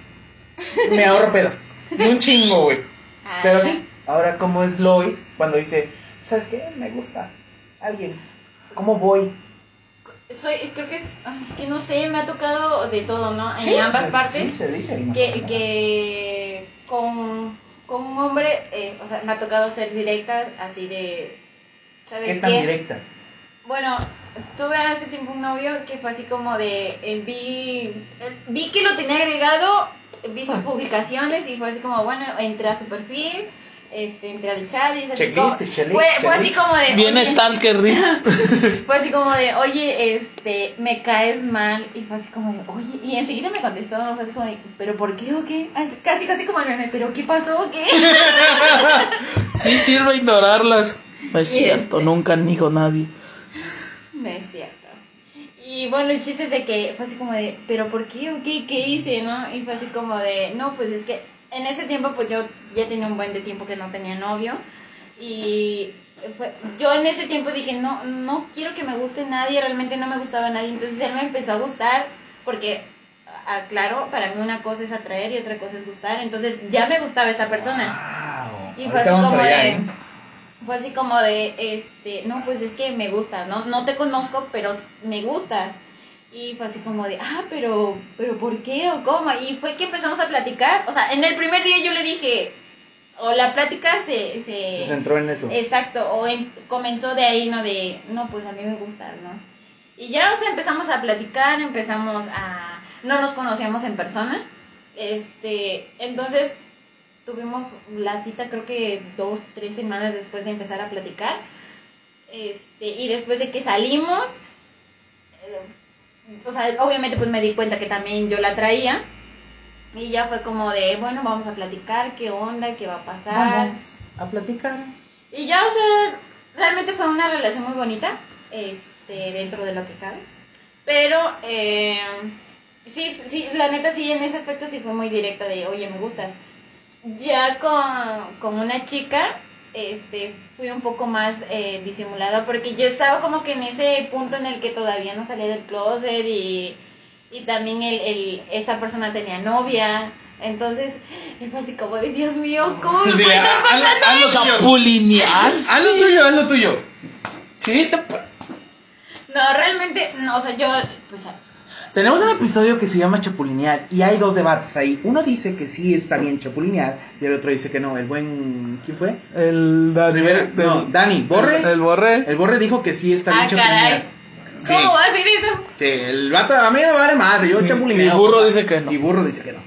Me ahorro pedos. Ni un chingo, güey. Ah, Pero sí, ahora, ¿cómo es Lois cuando dice, ¿sabes qué? Me gusta alguien. ¿Cómo voy? Soy, creo que es, que no sé, me ha tocado de todo, ¿no? En Sí, ambas se- partes. sí, se dice, que, que con, con un hombre, eh, o sea, me ha tocado ser directa, así de, ¿sabes ¿Qué tan directa? Bueno, tuve hace tiempo un novio que fue así como de, eh, vi, eh, vi que lo tenía agregado, vi sus publicaciones y fue así como, bueno, entré a su perfil, este, entré al chat y es así Checklist, como, checklist, fue, fue así como de, Bien oye, stalker, fue así como de, oye, este, me caes mal. Y fue así como de, oye, y enseguida me contestó, fue así como de, ¿pero por qué o qué? Así, casi, casi como el meme, ¿pero qué pasó o qué? Sí sirve ignorarlas. Es Y cierto, este- nunca dijo nadie. No es cierto. Y bueno, el chiste es de que fue así como de, ¿pero por qué o qué? ¿Qué hice, no? Y fue así como de, no, pues es que en ese tiempo, pues yo ya tenía un buen de tiempo que no tenía novio. Y fue- yo en ese tiempo dije, no, no quiero que me guste nadie, realmente no me gustaba nadie. Entonces él me empezó a gustar, porque, claro, para mí una cosa es atraer y otra cosa es gustar. Entonces ya me gustaba esta persona. Wow. Y fue así como de. Fue así como de, este, no, pues es que me gustas, ¿no? No te conozco, pero me gustas. Y fue así como de, ah, pero, pero ¿por qué o cómo? Y fue que empezamos a platicar. O sea, en el primer día yo le dije, o la plática se. se, Se centró en eso. Exacto, o em- comenzó de ahí, ¿no? De, no, pues a mí me gustas, ¿no? Y ya, o sea, empezamos a platicar, empezamos a... No nos conocíamos en persona. Este, entonces tuvimos la cita creo que dos, tres semanas después de empezar a platicar. Este, y después de que salimos, eh, o sea, obviamente pues me di cuenta que también yo la traía. Y ya fue como de, bueno, vamos a platicar, qué onda, qué va a pasar. Vamos a platicar. Y ya, o sea, realmente fue una relación muy bonita, este, dentro de lo que cabe. Pero, eh, sí, sí, la neta sí, en ese aspecto sí fue muy directa de, oye, me gustas. Ya con, con una chica, este, fui un poco más eh, disimulada porque yo estaba como que en ese punto en el que todavía no salía del closet y, y también el, el, esa persona tenía novia. Entonces, fue así como de Dios mío, ¿cómo puede estar haz- pasando haz lo esto?" tuyo. ¿Chapulineas? Haz lo tuyo, haz lo tuyo. Sí, está No, realmente, no, o sea, yo, pues, Tenemos un episodio que se llama Chapulinear y hay dos debates ahí. Uno dice que sí está bien chapulinear y el otro dice que no. El buen. ¿Quién fue? El Dani. Rivera. No, Dani. ¿Borre? El, el Borre. El Borre dijo que sí está bien ah, chapulinear. caray, ¿cómo Sí. va a hacer eso? Sí, el vato a mí me vale madre, yo Y- chapulineo. y Burro dice que no. Y burro dice que no.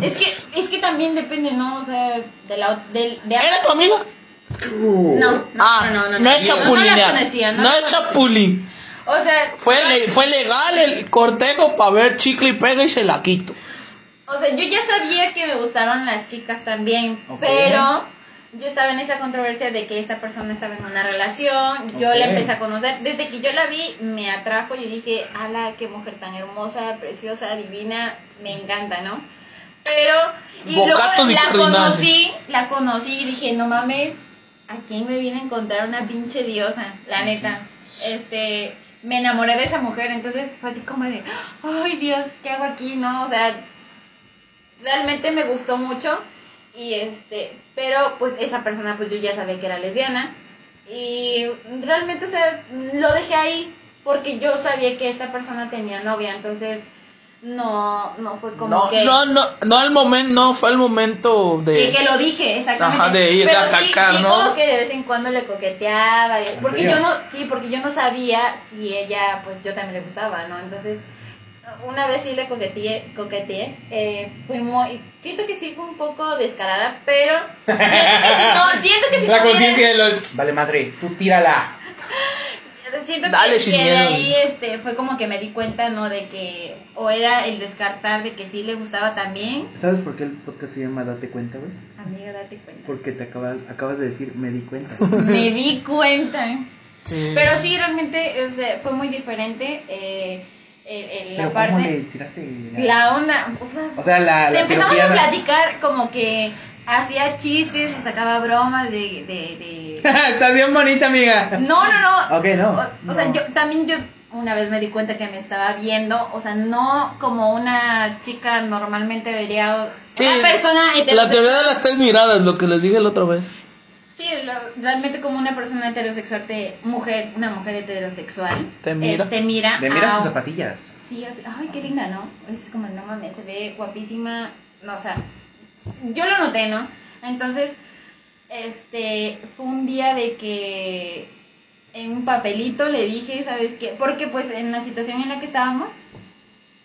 Es que, es que también depende, ¿no? O sea, de la, de, ¿Era tu amiga? no, no, ah, no, no, no, no es chapulinear. No es conocía. chapulín. O sea, Fue, le- fue legal el cortejo para ver chicle y pega y se la quito. O sea, yo ya sabía que me gustaban las chicas también, pero yo estaba en esa controversia de que esta persona estaba en una relación, yo la empecé a conocer, desde que yo la vi me atrajo, yo dije, ala, qué mujer tan hermosa, preciosa, divina, me encanta, ¿no? Pero, y Bocato luego la conocí, la conocí y dije, no mames, ¿a quién me viene a encontrar una pinche diosa? La neta, este, me enamoré de esa mujer, entonces fue así como de, ay Dios, ¿qué hago aquí? No, o sea, realmente me gustó mucho y este pero pues esa persona pues yo ya sabía que era lesbiana y realmente o sea lo dejé ahí porque yo sabía que esta persona tenía novia entonces no no fue como No, que no, no, no al momento, no fue al momento de. y que lo dije, exactamente. Ajá, de ir Pero a sí- atacar, sí, ¿no? como que de vez en cuando le coqueteaba. y- Porque serio? yo no, sí, porque yo no sabía si ella, pues yo también le gustaba, ¿no? Entonces, una vez sí le coqueteé, coqueteé eh, fui muy, siento que sí fue un poco descarada, pero siento que si no, siento que si La no conciencia de los. Vale, madres, tú tírala. siento Dale que, sin que de miedo. ahí este fue como que me di cuenta no de que o era el descartar de que sí le gustaba también ¿Sabes por qué el podcast se llama Date cuenta, güey? amiga date cuenta Porque te acabas, acabas de decir, me di cuenta. me di cuenta Sí. Pero sí, realmente o sea, fue muy diferente. Eh, el- el- la parte. ¿cómo le tiraste? La onda. O sea, O sea, la, la empezamos a platicar como que hacía chistes y sacaba bromas de. de, de... Estás bien bonita, amiga. No, no, no. Ok, no. O, o sea, yo también yo una vez me di cuenta que me estaba viendo, o sea, no como una chica normalmente vería. Sí, una persona La heterosexual. teoría de las tres miradas, lo que les dije la otra vez. Sí, lo- realmente como una persona heterosexual, te, mujer, una mujer heterosexual. Te mira. eh, te mira. Le mira a- sus zapatillas. Sí, así, ay, qué linda, ¿no? Es como, no mames, se ve guapísima. No, o sea, yo lo noté, ¿no? Entonces, este, fue un día de que en un papelito le dije, ¿sabes qué? Porque pues en la situación en la que estábamos,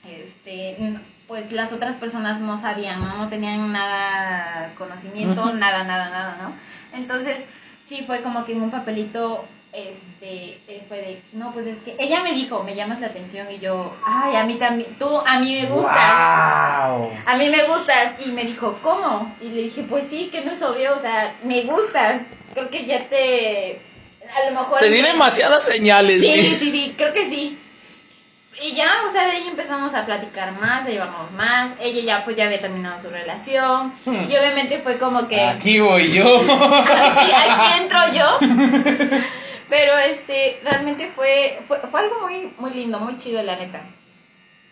este, pues las otras personas no sabían, ¿no? No tenían nada conocimiento, nada, nada, nada, ¿no? Entonces, sí fue como que en un papelito, este, eh, fue de, no, pues es que ella me dijo, me llamas la atención y yo, ay, a mí también, tú a mí me gustas. ¡Wow! A mí me gustas. Y me dijo, ¿cómo? Y le dije, pues sí, que no es obvio, o sea, me gustas. Creo que ya te. A lo mejor. Te di demasiadas señales. Sí, ¿sí? sí, sí, creo que sí. Y ya, o sea, de ahí empezamos a platicar más, a llevarnos más. Ella ya, pues, ya había terminado su relación. Y obviamente fue como que. Aquí voy yo. aquí, aquí entro yo. Pero este, realmente fue, fue, fue algo muy, muy lindo, muy chido, la neta.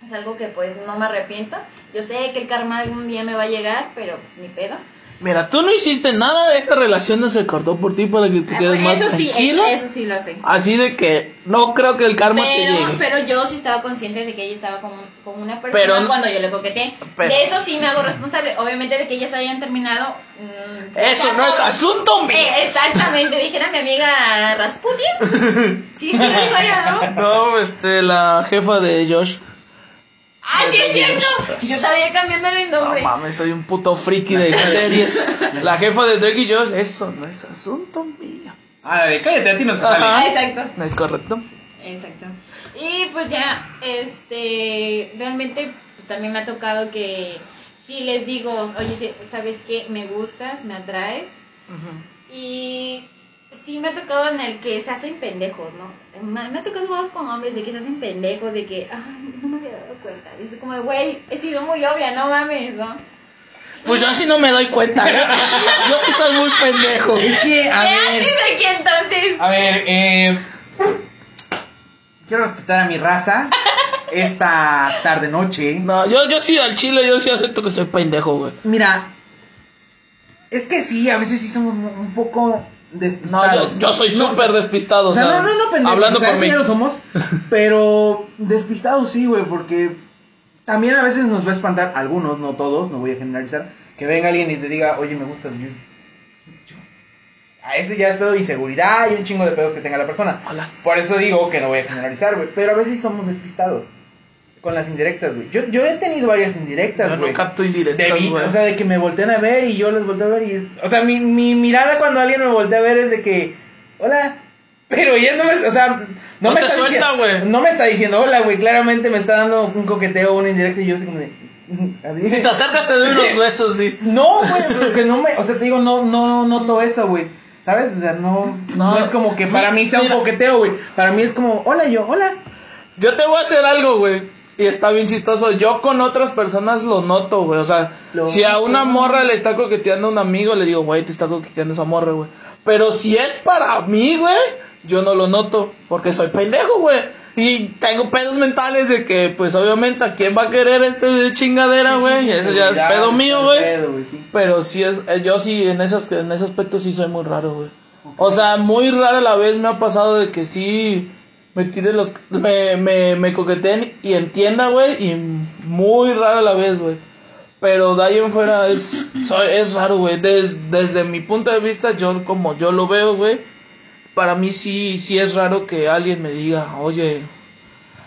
Es algo que pues no me arrepiento. Yo sé que el karma algún día me va a llegar, pero pues ni pedo. Mira, tú no hiciste nada de esa relación, no se cortó por ti para que te Ah, quedes pues, más eso sí, tranquila. eso, eso sí lo sé. Así de que no creo que el karma te Pero, llegue. pero yo sí estaba consciente de que ella estaba con, con una persona Pero- cuando yo le coqueteé. pero- de eso sí me hago responsable. Obviamente de que ellas habían terminado. mm, Eso no es asunto mío. Eh, exactamente, dijera mi amiga Rasputin. Sí, sí, dijo ella, ¿no? No, este, la jefa de Josh. ¡Ah, sí es cierto! Yo estaba cambiándole el No nombre. mames, soy un puto friki de series. La jefa de Drake y Josh, eso no es asunto mío. Ah, de cállate, a ti no te sale. Ah, exacto. ¿No es correcto? Exacto. Y pues ya, este, realmente pues, también me ha tocado que si les digo, oye, ¿sabes qué? Me gustas, me atraes. Y sí me ha tocado en el que se hacen pendejos, ¿no? Me, me ha tocado más con hombres de que se hacen pendejos, de que, ay, no me había dado cuenta. Y es como, de, güey, he sido muy obvia, no mames, ¿no? Pues yo así no me doy cuenta, ¿eh? Yo sí soy muy pendejo. Es que, a ¿Qué ver. haces aquí entonces? A ver, eh. Quiero respetar a mi raza. Esta tarde noche. No, yo, yo sí al chile, yo sí acepto que soy pendejo, güey. Mira. Es que sí, a veces sí somos un poco No, yo, yo soy No, súper despistado, o sea, no, no, no, pendejo. hablando o sea, por mí. ya lo somos. Pero despistados sí, güey, porque también a veces nos va a espantar, algunos, no todos, no voy a generalizar, que venga alguien y te diga, oye, me gustas, yo. yo- A ese ya es pedo de inseguridad y un chingo de pedos que tenga la persona. Hola. Por eso digo que no voy a generalizar, güey. Pero a veces somos despistados. Con las indirectas, güey. Yo, yo he tenido varias indirectas, güey. no capto De indirectas, güey. o sea, de que me voltean a ver y yo les volteo a ver y es... O sea, mi, mi mirada cuando alguien me voltea a ver es de que... Hola. Pero ya no me... O sea, no, No me te está suelta, diciendo- güey. No me está diciendo hola, güey. Claramente me está dando un coqueteo, una indirecta y yo así como de... adiós. Si te acercas te doy unos besos, sí. No, güey, porque no me... O sea, te digo, no, no noto eso, güey. ¿Sabes? O sea, no, no... No. es como que para mí sea un Mira. coqueteo, güey. Para mí es como, hola, yo, hola. Yo te voy a hacer algo, güey. Y está bien chistoso. Yo con otras personas lo noto, güey. O sea, Lo- si a una morra le está coqueteando a un amigo, le digo, güey, te está coqueteando esa morra, güey. Pero si es para mí, güey, yo no lo noto. Porque soy pendejo, güey. Y tengo pedos mentales de que, pues obviamente, ¿a quién va a querer este chingadera, güey? y eso ya es pedo mío, güey. Sí. Pero sí es, eh, yo sí, en, esas, en ese aspecto sí soy muy raro, güey. O sea, muy rara la vez me ha pasado de que sí me tire los, me, me, me coqueteen y entienda, güey, y muy rara la vez, güey. Pero de ahí en fuera es, es raro, güey. Des- desde mi punto de vista, yo como yo lo veo, güey, para mí sí, sí es raro que alguien me diga, oye,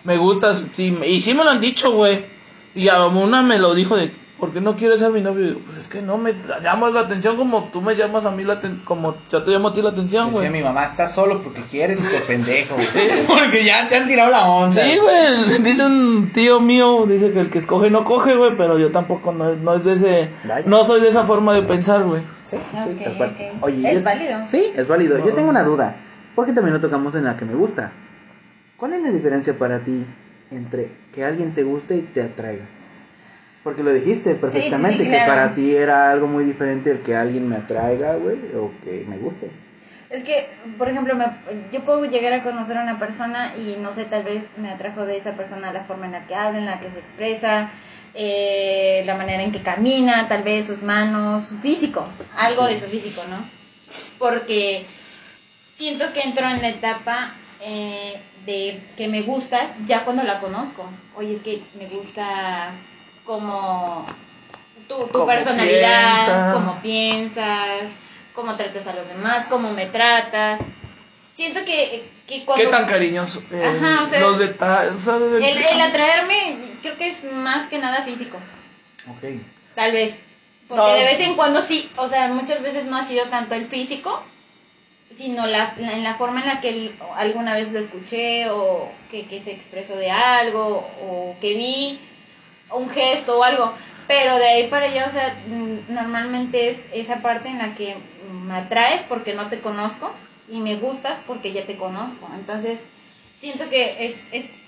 me gustas, sí, y sí me lo han dicho, güey. Y a una me lo dijo de, ¿por qué no quieres ser mi novio? Y digo, pues es que no me llamas la atención como tú me llamas a mí la atención, como yo te llamo a ti la atención, güey. mi mamá, estás solo porque quieres por pendejo, güey. Porque ya te han tirado la onda. Sí, güey, dice un tío mío, dice que el que escoge no coge, güey, pero yo tampoco no, no es de ese, Vaya. no soy de esa forma de pensar, güey. Sí, sí, tal cual. Oye, ¿Es yo- válido? Sí, es válido. Yo tengo una duda. Porque también lo tocamos en la que me gusta. ¿Cuál es la diferencia para ti entre que alguien te guste y te atraiga? Porque lo dijiste perfectamente, sí, sí, que para ti era algo muy diferente el que alguien me atraiga, güey, o que me guste. Es que, por ejemplo, me- yo puedo llegar a conocer a una persona y no sé, tal vez me atrajo de esa persona la forma en la que habla, en la que se expresa, eh, la manera en que camina, tal vez sus manos, su físico, algo de su físico, ¿no? Porque siento que entro en la etapa eh, de que me gustas ya cuando la conozco. Oye, es que me gusta como tu, tu Cómo personalidad, piensa. cómo piensas, cómo tratas a los demás, cómo me tratas. Siento que, que cuando... ¿Qué tan cariñoso? eh, Ajá, o sea, los detalles, o sea, el, el atraerme creo que es más que nada físico, Ok. tal vez. Porque No. de vez en cuando sí, o sea, muchas veces no ha sido tanto el físico, sino la, la- en la forma en la que el- alguna vez lo escuché o que, que se expresó de algo o que vi un gesto o algo. Pero de ahí para allá, o sea, normalmente es esa parte en la que me atraes porque no te conozco y me gustas porque ya te conozco. Entonces, siento que es, es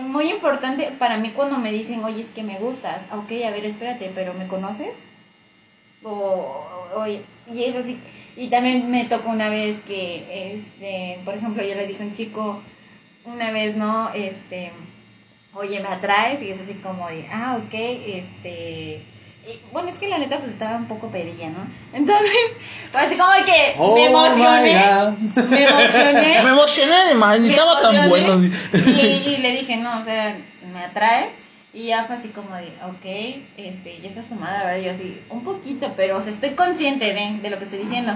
muy importante para mí cuando me dicen, oye, es que me gustas. Ok, a ver, espérate, pero ¿me conoces? O, oye, y es así. Y también me tocó una vez que, este, por ejemplo, yo le dije a un chico, una vez, ¿no? Este, oye, me atraes, y es así como de, ah, ok, este. Y, bueno, es que la neta, pues estaba un poco pedilla, ¿no? Entonces, así como de que Oh, me emocioné. my God. Me emocioné. Me emocioné además, ni me estaba tan emocioné, bueno. Y, y le dije, no, o sea, me atraes. Y ya fue así como de, ok, este, ya estás tomada, ¿verdad? Yo así, un poquito, pero, o sea, estoy consciente de, de lo que estoy diciendo.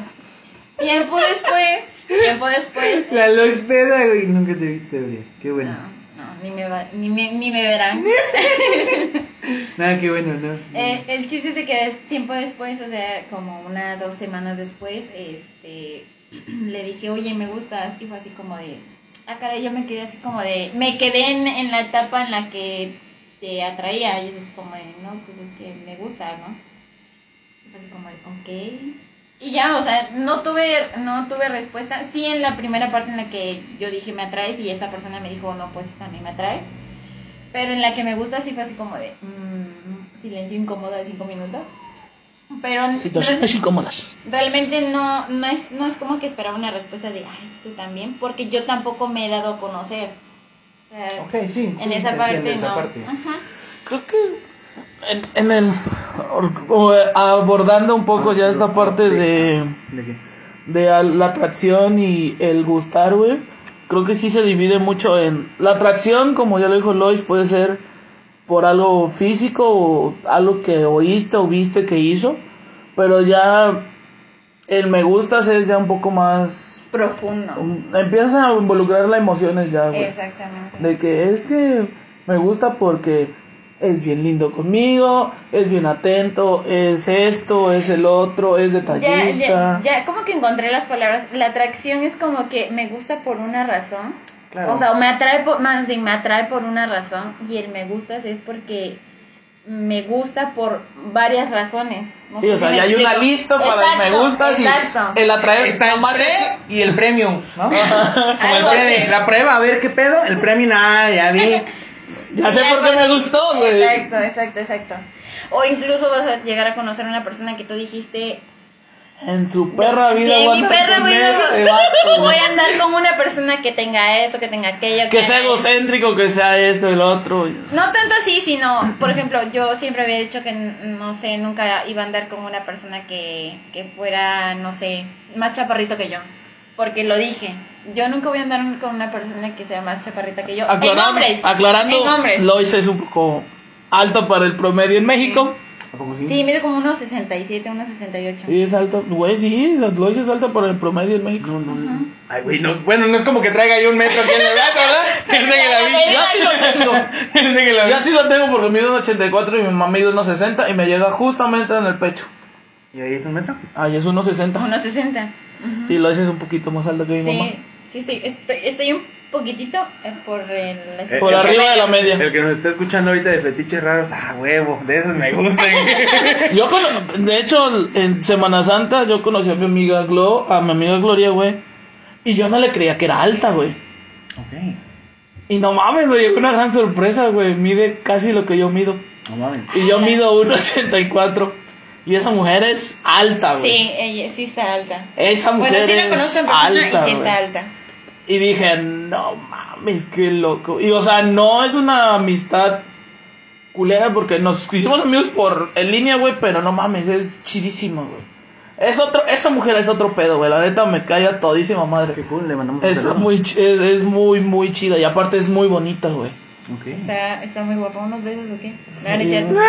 Tiempo después, tiempo después. La Lois peda, güey, nunca te viste, güey. Qué bueno. No, no, ni me, va- ni me, ni me verán. Nada, qué bueno, ¿no? Eh, el chiste es de que des- tiempo después, o sea, como una, dos semanas después, este, le dije, oye, me gustas, y fue así como de, ah, caray, yo me quedé así como de, me quedé en, en la etapa en la que te atraía, y es así como de, no, pues es que me gustas, ¿no? Y fue así como de, ok. Y ya, o sea, no tuve, no tuve respuesta. Sí, en la primera parte en la que yo dije me atraes y esa persona me dijo, no, pues también me atraes. Pero en la que me gusta sí fue así como de mm, silencio incómodo de cinco minutos. Pero Situaciones incómodas. realmente no, no, es, no es como que esperaba una respuesta de, ay, tú también, porque yo tampoco me he dado a conocer. O sea, Ok, sí, en esa parte no. esa parte. Ajá. Creo que en, en el abordando un poco ya esta parte de ¿De la atracción y el gustar, güey. Creo que sí se divide mucho en la atracción, como ya lo dijo Lois, puede ser por algo físico o algo que oíste o viste que hizo, pero ya el me gustas es ya un poco más Profundo. um, empiezas a involucrar las emociones ya, güey. Exactamente. De que es que me gusta porque es bien lindo conmigo, es bien atento, es esto, es el otro, es Ya, detallista. ya, ya, como que encontré las palabras. La atracción es como que me gusta por una razón. Claro. O sea, o me atrae por, más bien, me atrae por una razón. Y el me gustas es porque me gusta por varias razones. No Sí, sé o sea, ya hay una lista para el me gustas Exacto. y el atraer Está el es- y el premium, ¿no? Como el Algo pre de así. la prueba, a ver qué pedo. El premium, ah, ya vi. Ya sé por qué me gustó, güey. Exacto, exacto, exacto. O incluso vas a llegar a conocer a una persona que tú dijiste, En tu perra vida Sí, voy a perra vida ese vato, voy a andar con una persona que tenga esto, que tenga aquello. Que sea haga esto". egocéntrico, que sea esto, el otro. No tanto así, sino, por ejemplo, yo siempre había dicho que, no sé, nunca iba a andar con una persona que, que fuera, no sé, más chaparrito que yo. Porque lo dije, yo nunca voy a andar con una persona que sea más chaparrita que yo. en Aclarando, hombres. aclarando En hombres. Lois es un poco alta para el promedio en México. ¿A poco sí? Sí, mide como unos 67, unos 68. Sí, es alta. Güey, sí, Lois es alta para el promedio en México. No, no, no. Ay, güey, no. Bueno, no es como que traiga yo un metro aquí en el brazo, ¿verdad? Piensa que la vi. Yo sí lo tengo. Yo sí lo tengo porque mido un 84 y mi mamá mide unos 60 y me llega justamente en el pecho. ¿Y ahí es un metro? Ay, es unos 60. Unos 60. Y Lois es un poquito más alta que mi mamá. Sí, sí, estoy, estoy, estoy un poquitito eh, por el... Por Eh, arriba de la media. El que nos está escuchando ahorita de fetiches raros, ah, huevo, de esos me gustan. Yo, cono- de hecho, en Semana Santa yo conocí a mi amiga Glo, a mi amiga Gloria, güey. Y yo no le creía que era alta, güey. ok. Y no mames, me llegó una gran sorpresa, güey. Mide casi lo que yo mido. No mames. Y yo mido 1.84. Y esa mujer es alta, güey. Sí, ella sí está alta. Esa mujer Bueno, sí la es conozco en persona alta, y sí está alta. Y dije, no mames, qué loco. Y o sea, no es una amistad culera porque nos hicimos amigos por en línea, güey, pero no mames, es chidísima, güey. Es otro, esa mujer es otro pedo, güey. La neta me cae a todísima madre. Qué cool, le mandamos Está muy, es, es muy, muy chida. Y aparte es muy bonita, güey. Está, está muy guapa. ¿Unos besos o qué? No, no es cierto.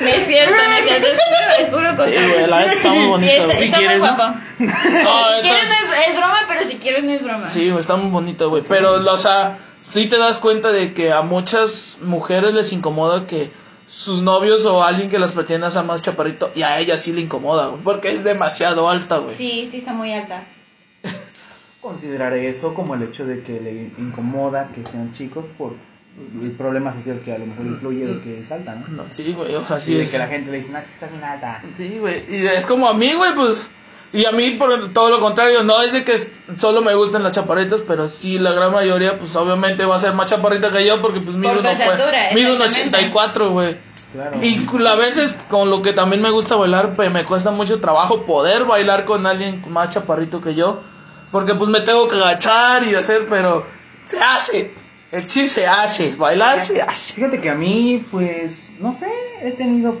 No es cierto, no es cierto. Es puro, es puro Sí, güey, la neta está muy Sí, bonita, está, güey. está quieres, muy guapo. No, Si está- quieres no es, es broma, pero si quieres no es broma. Sí, güey, está muy bonita, güey. Pero, o sea, sí te das cuenta de que a muchas mujeres les incomoda que sus novios o alguien que las pretenda sea más chaparrito y a ella sí le incomoda, güey. Porque es demasiado alta, güey. Sí, sí está muy alta. Considerar eso como el hecho de que le incomoda que sean chicos por el problema social que a lo mejor incluye de que es alta, ¿no? No, sí, güey, o sea, sí de es. que la gente le dice, no, es que estás bien alta. Sí, güey. Y es como a mí, güey, pues. Y a mí, por todo lo contrario, no es de que solo me gusten las chaparritas, pero sí, la gran mayoría, pues obviamente va a ser más chaparrita que yo, porque pues mido Por estatura, mido un exactamente. 84, güey. Claro. Y a veces con lo que también me gusta bailar, pues me cuesta mucho trabajo poder bailar con alguien más chaparrito que yo. Porque pues me tengo que agachar y hacer, pero se hace. El chill se hace, bailar se hace. Fíjate que a mí, pues, no sé, he tenido,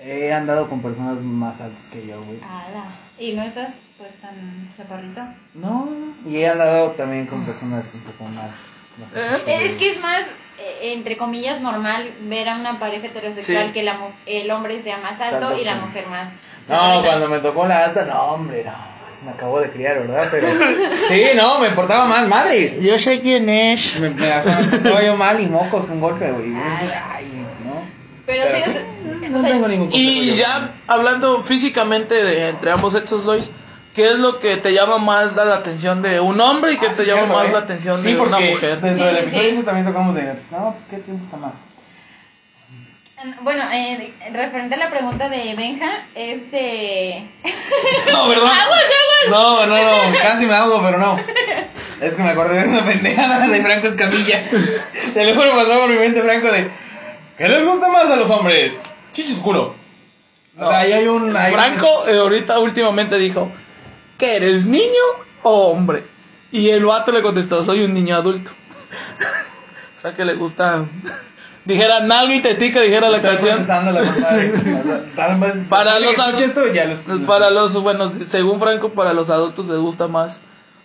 he andado con personas más altas que yo, güey. Ala. ¿Y no estás pues tan chaparrito? No, y he andado también con personas un poco más... más Es que es más, eh, entre comillas, normal ver a una pareja heterosexual Sí. que la, mu- el hombre sea más alto y la mujer más. No, chaparrita. cuando me tocó la alta, no, hombre, no. Se me acabó de criar, ¿verdad? Pero. Sí, no, me portaba mal, madres. Yo sé quién es. Me, me estaba yo mal y mocos, un golpe, güey. Ay. Ay, ¿no? Pero, Pero sí, No o sea, tengo ningún Y yo. ya hablando físicamente de entre ambos sexos, Lois, ¿qué es lo que te llama más la, atención de un hombre y qué Ah, te sí, llama más ¿eh? la atención Sí, de una mujer? Dentro Sí, del sí, episodio también tocamos de, pues, no, pues qué tiempo está más. Bueno, eh, referente a la pregunta de Benja, es de... No, ¿verdad? No, no, no, casi me hago, pero no. Es que me acordé de una pendejada de Franco Escamilla. Te lo juro, pasó por mi mente Franco de. ¿Qué les gusta más a los hombres? chichis culo. O sea, ahí hay un. hay un- Franco eh, ahorita últimamente dijo, ¿que eres niño o hombre? Y el vato le contestó, soy un niño adulto. o sea que le gusta... dijera nalga y tetica, dijera la canción. Para los para los, bueno, según Franco, para los adultos les gusta más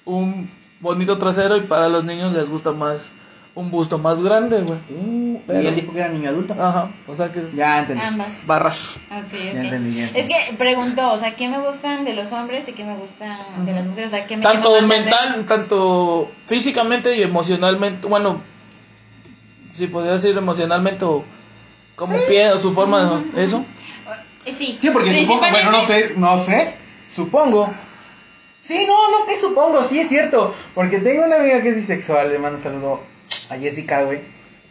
un bonito trasero y para los niños les gusta más un busto más grande, güey. Uh, Pero- y él dijo que era niño adulto. Ajá, o sea que Ya entendí. Ambas. barras. Ya entendí, ya entendí. Es que preguntó, o sea, ¿qué me gustan de los hombres y qué me gustan de las mujeres? O sea, ¿qué me Tanto mental, tanto físicamente y emocionalmente, bueno, si podría decir emocionalmente o como pie o su forma de eso. Eh, Sí, Sí, porque supongo, bueno, no sé, no sé, supongo. Sí, no, no, que supongo, sí es cierto. Porque tengo una amiga que es bisexual, le mando un saludo a Jessica, güey,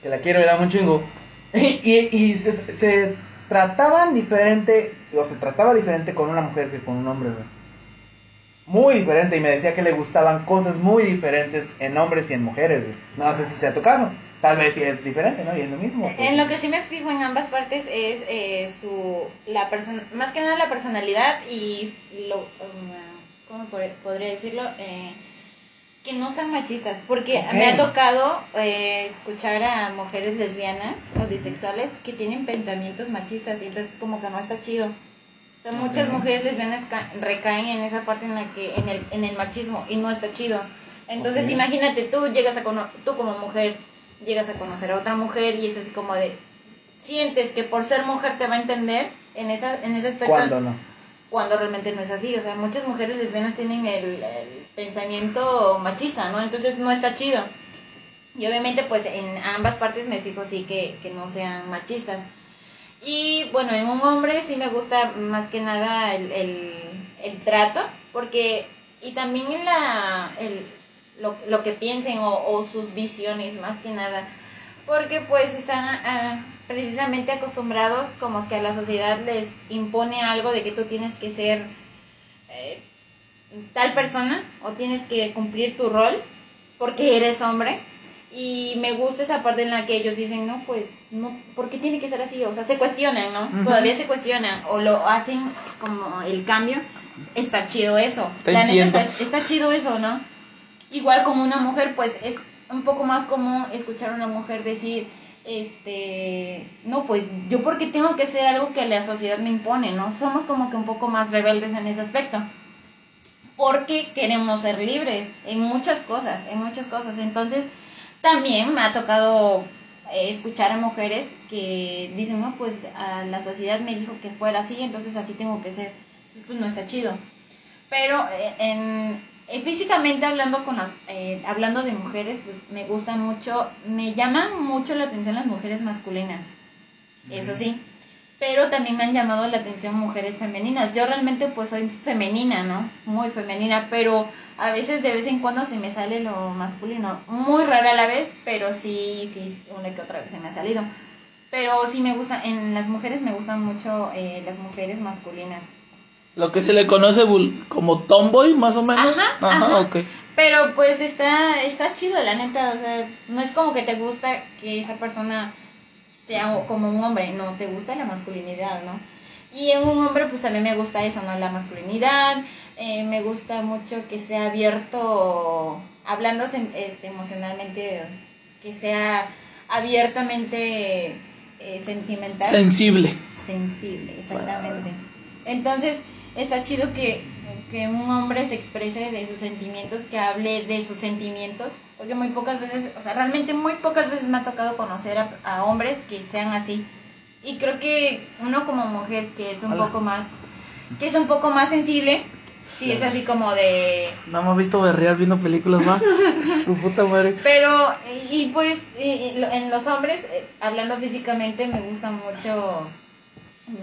que la quiero, era un chingo. Y, y, y se, se trataban diferente, o se trataba diferente con una mujer que con un hombre, güey. Muy diferente, y me decía que le gustaban cosas muy diferentes en hombres y en mujeres, güey. No sé si sea tu caso, tal vez sí es diferente, ¿no? Y es lo mismo. pues. En lo que sí me fijo en ambas partes es eh, su la persona más que nada la personalidad y lo um, cómo pod- podría decirlo Eh, que no sean machistas porque me ha tocado eh, escuchar a mujeres lesbianas o bisexuales que tienen pensamientos machistas y entonces como que no está chido o sea, muchas mujeres lesbianas ca- recaen en esa parte en la que en el, en el machismo y no está chido entonces Ok. imagínate tú llegas a cono- tú como mujer llegas a conocer a otra mujer y es así como de sientes que por ser mujer te va a entender en esa en ese aspecto. ¿Cuándo no? cuando realmente no es así o sea muchas mujeres lesbianas tienen el, el pensamiento machista no entonces no está chido. Y obviamente pues en ambas partes me fijo sí que, que no sean machistas. Y bueno en un hombre sí me gusta más que nada el, el, el trato porque y también en la el, lo, lo que piensen o, o sus visiones más que nada porque pues están ah, precisamente acostumbrados como que a la sociedad les impone algo de que tú tienes que ser eh, tal persona o tienes que cumplir tu rol porque eres hombre y me gusta esa parte en la que ellos dicen no pues no ¿por qué tiene que ser así? o sea se cuestionan ¿no? Todavía se cuestionan o lo hacen como el cambio está chido eso Te La neta entiendo. está, está chido eso ¿no? Igual como una mujer pues es un poco más común escuchar a una mujer decir este no pues yo porque tengo que hacer algo que la sociedad me impone no somos como que un poco más rebeldes en ese aspecto. Porque queremos ser libres en muchas cosas en muchas cosas. Entonces también me ha tocado eh, escuchar a mujeres que dicen no pues a la sociedad me dijo que fuera así entonces así tengo que ser entonces pues no está chido. Pero eh, en, físicamente hablando con las eh, hablando de mujeres pues me gusta mucho me llaman mucho la atención las mujeres masculinas eso sí pero también me han llamado la atención mujeres femeninas. Yo realmente pues soy femenina no muy femenina pero a veces de vez en cuando se me sale lo masculino. Muy rara a la vez pero sí sí una que otra vez se me ha salido. Pero sí me gusta en las mujeres me gustan mucho eh, las mujeres masculinas Lo que se le conoce como tomboy, más o menos. Ajá, Ajá, ajá. ok. Pero pues está, está chido, la neta, o sea, no es como que te gusta que esa persona sea como un hombre, no, te gusta la masculinidad, ¿no? Y en un hombre pues también me gusta eso, ¿no? La masculinidad, eh, me gusta mucho que sea abierto, hablando este, emocionalmente, que sea abiertamente eh, sentimental Sensible. sensible, exactamente. Entonces, está chido que, que un hombre se exprese de sus sentimientos, que hable de sus sentimientos, porque muy pocas veces, o sea, realmente muy pocas veces me ha tocado conocer a, a hombres que sean así. Y creo que uno como mujer que es un Hola. poco más, que es un poco más sensible, sí es así como de, No me ha visto berrear viendo películas, va. Su puta madre. Pero, y pues, y- en los hombres, eh, hablando físicamente, me gusta mucho,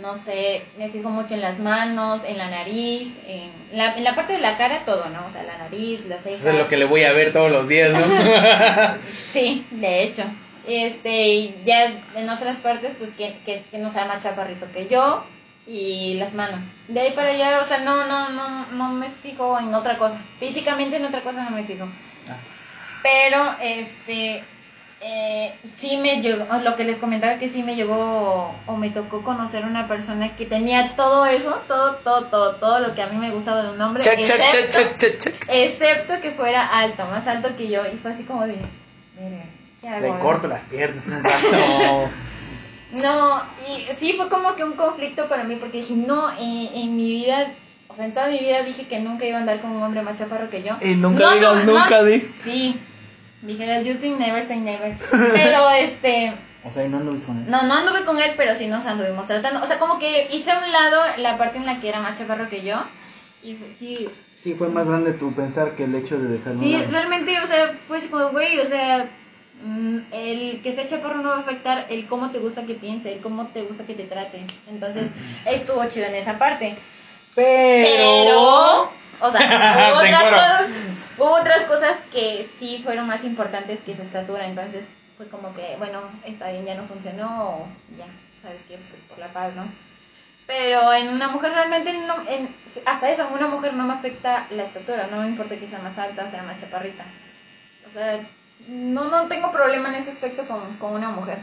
no sé, me fijo mucho en las manos, en la nariz, en la, en la parte de la cara, todo, ¿no? O sea, la nariz, las cejas. Eso es lo que le voy a ver todos los días, ¿no? Sí, de hecho. Este, y ya en otras partes, pues que, que, que no sea más chaparrito que yo. Y las manos. De ahí para allá, o sea, no, no, no, no me fijo en otra cosa. Físicamente en otra cosa no me fijo. Pero, este, Eh, sí me llegó, lo que les comentaba que sí me llegó o me tocó conocer una persona que tenía todo eso, todo, todo, todo, todo lo que a mí me gustaba de un hombre, excepto, check, check, check, check. excepto que fuera alto, más alto que yo, y fue así como de, "Verga, ¿qué hago? Le corto las piernas. No, y sí fue como que un conflicto para mí porque dije, no, en, en mi vida, o sea, en toda mi vida dije que nunca iba a andar con un hombre más chaparro que yo. Y nunca No, digas no, nunca, no. di. Sí, dijera el Justin never say never. Pero este, O sea, y no hizo con él. no, no anduve con él, pero sí nos anduvimos tratando. O sea, como que hice a un lado la parte en la que era más chaparro que yo. Y sí, Sí, fue más grande tu pensar que el hecho de dejarlo. Sí, realmente, o sea, fue así como, güey, o sea, mm, el que sea chaparro no va a afectar el cómo te gusta que piense, el cómo te gusta que te trate. Entonces, estuvo chido en esa parte. Pero, o sea, hubo otras, cosas, hubo otras cosas que sí fueron más importantes que su estatura. Entonces, fue como que, bueno, está bien, ya no funcionó, o ya, ¿sabes qué? Pues por la paz, ¿no? Pero en una mujer realmente no, en, hasta eso, en una mujer no me afecta la estatura, no me importa que sea más alta, sea más chaparrita. O sea, no, no tengo problema en ese aspecto con, con una mujer.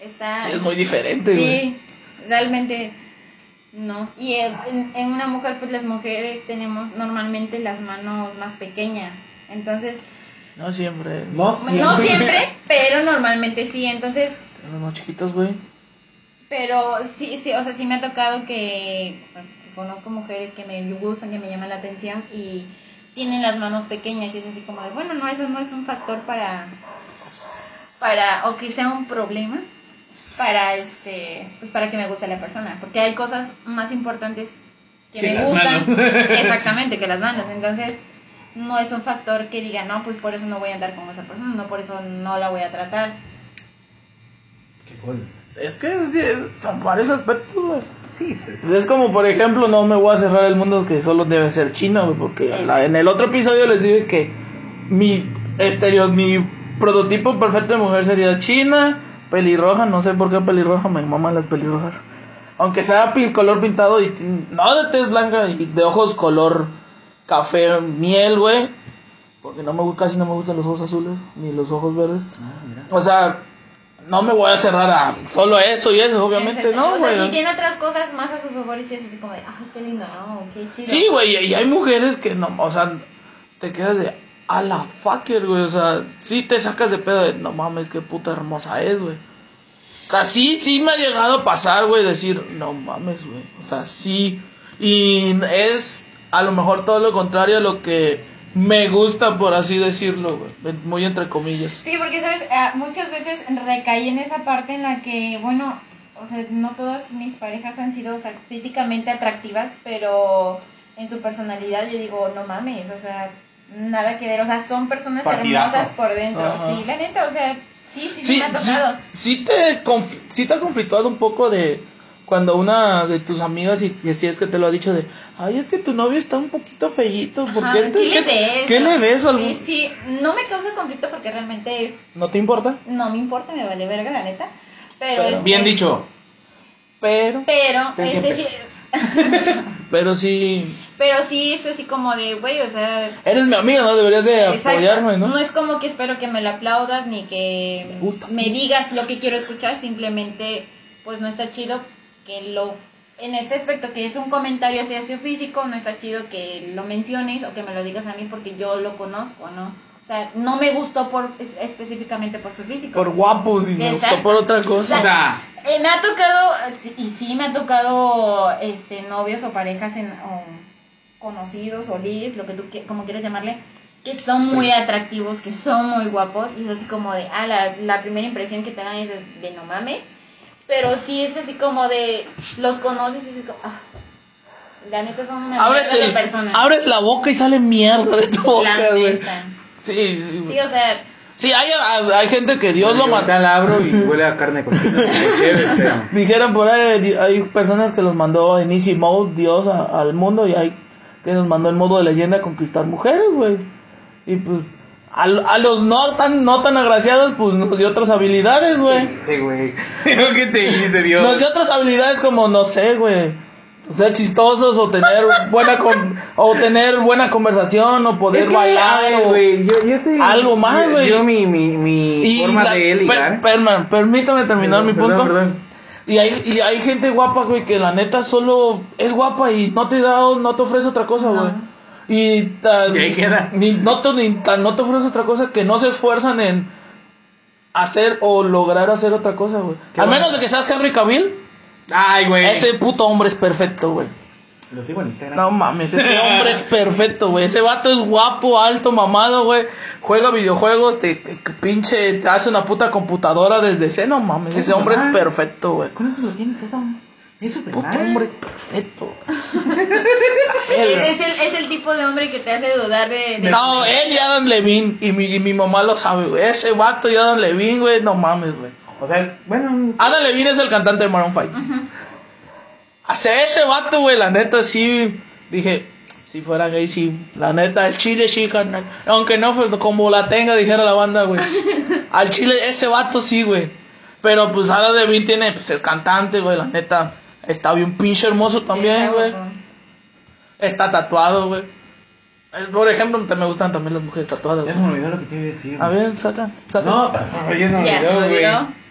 Está... Sí, es muy diferente, güey. Sí, realmente no. Y es, en, en una mujer, pues las mujeres tenemos normalmente las manos más pequeñas. Entonces, No siempre. No siempre. no siempre, pero normalmente sí. Entonces, Los más chiquitos, güey. pero sí, sí, o sea, sí me ha tocado que, o sea, que conozco mujeres que me gustan, que me llaman la atención y tienen las manos pequeñas y es así como de, bueno, no, eso no es un factor para, para, o que sea un problema para, este, pues para que me guste la persona, porque hay cosas más importantes que, Que me gustan, manos. exactamente, que las manos, entonces no es un factor que diga, no, pues por eso no voy a andar con esa persona, no por eso no la voy a tratar. Qué cool. Es que es- es- son varios aspectos, güey. Sí, pues es- Es como, por ejemplo, no me voy a cerrar el mundo que solo debe ser chino, güey, porque la- en el otro episodio les dije que mi estereo, mi prototipo perfecto de mujer sería china, pelirroja, no sé por qué pelirroja, me maman las pelirrojas. Aunque sea color pintado y no de tez blanca y de ojos color café miel, güey. Porque no me casi no me gustan los ojos azules ni los ojos verdes. Ah, mira. O sea, no me voy a cerrar a solo eso y eso, obviamente, Exacto. no, O sea, güey. si tiene otras cosas más a su favor y si es así como de, ay, qué lindo, ¿no? Qué chido. Sí, güey, y hay mujeres que no, o sea, te quedas de a la fucker, güey, o sea, sí te sacas de pedo de no mames, qué puta hermosa es, güey. O sea, sí, sí me ha llegado a pasar, güey, decir, no mames, güey. O sea, sí. Y es a lo mejor todo lo contrario a lo que me gusta, por así decirlo, güey. Muy entre comillas. Sí, porque, ¿sabes? Ah, muchas veces recaí en esa parte en la que, bueno, o sea, no todas mis parejas han sido físicamente atractivas, pero en su personalidad yo digo, no mames, o sea, nada que ver, o sea, son personas Partidazo. hermosas por dentro, Ajá. sí, la neta, o sea, sí, sí, sí, Sí, me ha sí, tocado. sí te, conf- sí te ha conflictuado un poco de cuando una de tus amigas, y, y si es que te lo ha dicho, de, ay, es que tu novio está un poquito fellito, ¿por Ajá, qué, te- le ves? ¿Qué le ves? o algo? Sí, sí, no me causa conflicto porque realmente es, ¿No te importa? no me importa, me vale verga, la neta, pero, Pero- este, Bien dicho. Pero, Pero, este, sí, pero sí, pero sí es así como de, güey, o sea, eres mi amiga, ¿no? Deberías de Exacto. apoyarme, ¿no? es como que espero que me lo aplaudas ni que Me gusta. me digas lo que quiero escuchar, simplemente pues no está chido que lo en este aspecto que es un comentario hacia su físico, no está chido que lo menciones o que me lo digas a mí porque yo lo conozco, ¿no? O sea, no me gustó por es- específicamente por su físico. Por guapos y me gustó por otra cosa. O sea, Eh, me ha tocado, sí, y sí me ha tocado este novios o parejas en, o conocidos o ligues, lo que tú como quieras llamarle, que son muy atractivos, que son muy guapos, y es así como de, ah, la, la primera impresión que te dan es de, de no mames, pero sí es así como de, los conoces y es así como, ah, la neta son una abres, mierda de el- personas. abres la boca y sale mierda de tu boca, la güey. neta. Sí, sí, Sí, o sea, Sí, hay, hay gente que Dios lo mandó. la abro y huele a carne Dijeron por ahí, hay personas que los mandó en Easy Mode Dios a- al mundo y hay que nos mandó en modo de leyenda a conquistar mujeres, güey. Y pues a, a los no tan no tan agraciados pues nos dio otras habilidades, güey. Sí, güey. ¿Qué te dice Dios? Nos dio otras habilidades como no sé, güey. ser chistosos o tener buena con, o tener buena conversación o poder Es que, bailar a ver, o güey, yo, yo estoy- algo más, güey. Yo, mi, mi, mi forma la- de per- ligar. perma- permítame terminar mi Perdón, punto. perdón. Y hay, y hay gente guapa, güey, que la neta solo es guapa y no te da, no te ofrece otra cosa, güey. Y tan, Y ahí queda. Ni, no, te, ni tan no te ofrece otra cosa que no se esfuerzan en hacer o lograr hacer otra cosa, güey. Al bueno. menos de que seas Henry Cavill, Ay, güey. ese puto hombre es perfecto, güey. Lo sigo en Instagram. No mames, ese hombre es perfecto, güey. Ese vato es guapo, alto, mamado, güey. Juega videojuegos, te, que- que pinche, te hace una puta computadora desde ese, no mames. Ese hombre es perfecto, güey. Con eso lo tiene todo. Es Puto hombre es perfecto. Es, el, es el tipo de hombre que te hace dudar de. de- No, él y Adam Levine, y mi, y mi mamá lo sabe, güey. Ese vato y Adam Levine, güey, no mames, güey. O sea, es. Bueno. Adam Levine es el cantante de Maroon 5. Hace ese vato, güey, la neta sí. Dije, si fuera gay, sí. La neta, el chile sí, carnal. Aunque no, pues, como la tenga, dijera la banda, güey. Al chile, ese vato sí, güey. Pero pues Adam Levine tiene, pues es cantante, güey, la neta. Está bien pinche hermoso también, güey. Está tatuado, güey. Por ejemplo, te me gustan también las mujeres tatuadas. Ya se me olvidó lo que te iba a decir. A ver, saca, saca. No, ya se me olvidó, güey.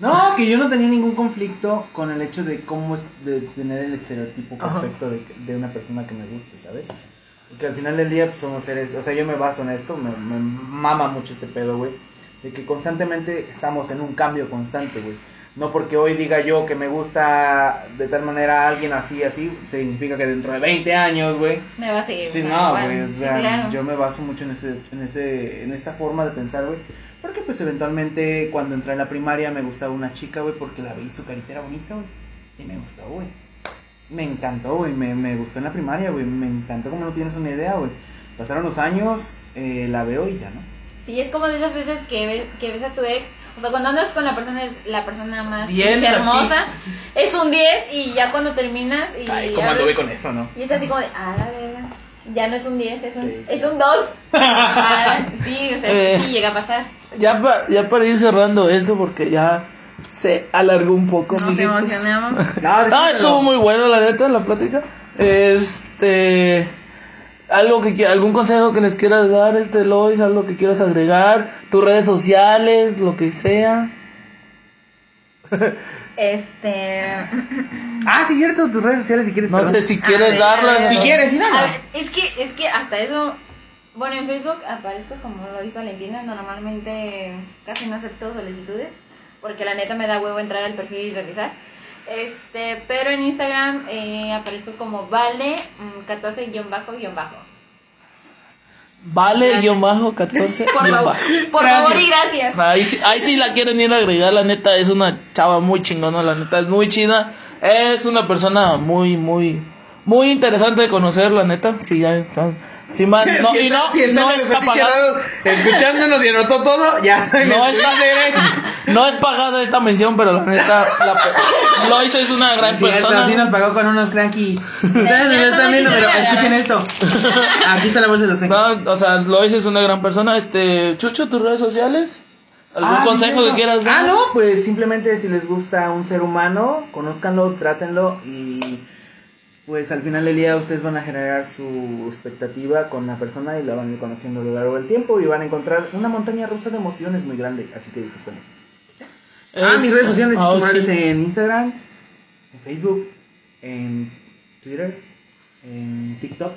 No, que yo no tenía ningún conflicto con el hecho de cómo es de tener el estereotipo perfecto de, de una persona que me guste, ¿sabes? Porque al final del día pues, somos seres, o sea, yo me baso en esto, me, me mama mucho este pedo, güey, de que constantemente estamos en un cambio constante, güey. No porque hoy diga yo que me gusta de tal manera a alguien así, así, significa que dentro de 20 años, güey, Me va a seguir. Sí, no, güey, o Sí, sea, claro. yo me baso mucho en ese, en ese, en esa forma de pensar, güey, porque pues eventualmente cuando entré en la primaria me gustaba una chica, güey, porque la vi su carita era bonita, güey, y me gustó, güey, me encantó, güey, me, me gustó en la primaria, güey, me encantó como no tienes una idea, güey, pasaron los años, eh, la veo y ya, ¿no? Sí, es como de esas veces que ves, que ves a tu ex. O sea, cuando andas con la persona, es la persona más Bien, pinche aquí. hermosa. Es un 10 y ya cuando terminas. Y, Ay, ¿cómo anduve con eso, no? y es así como de, ah, la verga. Ya no es un 10, es un, Sí, es un 2. Ah, sí, o sea, Eh. sí llega a pasar. Ya, pa- ya para ir cerrando esto, porque ya se alargó un poco, Nos amiguitos. emocionamos. No, No, decímelo. estuvo muy bueno, la neta, la plática. Este. Algo que algún consejo que les quieras dar, este Lois, algo que quieras agregar, tus redes sociales, lo que sea. Este. Ah, sí, cierto, tus redes sociales si quieres. No sé si quieres darlas. Si quieres, sí, A dala. ver, es que, es que hasta eso. Bueno, en Facebook aparezco como lo hizo Valentina. Normalmente casi no acepto solicitudes. Porque la neta me da huevo entrar al perfil y revisar. Este, pero en Instagram eh, aparezco como vale mm, 14-bajo-bajo. Vale, Gracias. guion bajo, 14. Por guion favor, bajo. por favor y gracias. Ahí sí, ahí sí la quieren ir a agregar, la neta, es una chava muy chingona, la neta, es muy chida. Es una persona muy, muy, muy interesante de conocer, la neta. Sí, ya, Sí, más, no, Si y no, está- si no está fetiche pagada. raro, Escuchándonos y anotó todo, ya. No está, no es pagada esta mención, pero la neta, la, Lois es una gran Sí, persona. sí nos pagó con unos cranky. Ustedes no lo están viendo, pero escuchen esto. Aquí está la bolsa de los cranky. No, o sea, Lois es una gran persona. Este, Chucho, tus redes sociales. ¿Algún Ah, sí, consejo cierto. que quieras dar? Ah, no, pues simplemente si les gusta un ser humano, conózcanlo, trátenlo y pues al final del día ustedes van a generar su expectativa con la persona y la van a ir conociendo a lo largo del tiempo y van a encontrar una montaña rusa de emociones muy grande, así que disfrútenlo. Ah, mis redes sociales, ah, Chucho Morales sí. en Instagram, en Facebook, en Twitter, en TikTok,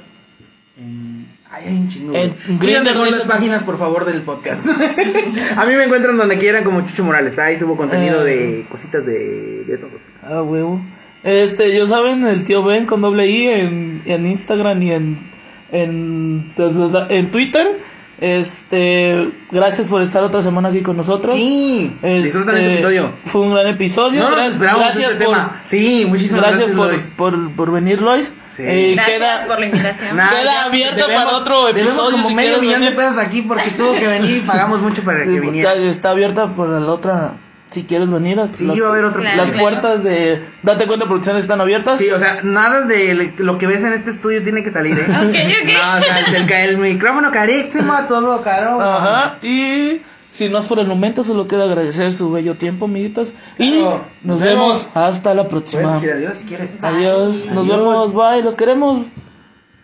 en... Ay, hay un chingo. Dice las páginas, por favor, del podcast. A mí me encuentran donde quieran como Chucho Morales. Ahí subo contenido Eh. de cositas de, de todo. Ah, huevo. Este, yo saben, el tío Ben con doble I en, en Instagram y en, en, en Twitter. Este, gracias por estar otra semana aquí con nosotros. Sí, Este, disfrutan este episodio. Fue un gran episodio. No nos Gra- esperábamos gracias este por, tema. Sí, muchísimas gracias, gracias, por, Lois. por, por venir, Lois. Sí. Eh, Gracias queda, por la invitación. Nah, Queda abierta para otro debemos episodio, como si medio millón de venir. pesos aquí porque tuvo que venir y pagamos mucho para que viniera. está, está abierta por la otra. Si quieres venir, Sí, las, va a haber otro Claro, las claro. puertas de Date Cuenta Producciones están abiertas. Sí, o sea, nada de lo que ves en este estudio tiene que salir, ¿eh? No, o sea, el, el, el micrófono carísimo, todo caro. Ajá, y Sin más por el momento, solo queda agradecer su bello tiempo, amiguitos. Y Claro, nos nos vemos. vemos hasta la próxima. Decir adiós si quieres. Adiós, nos Adiós. vemos, bye, los queremos.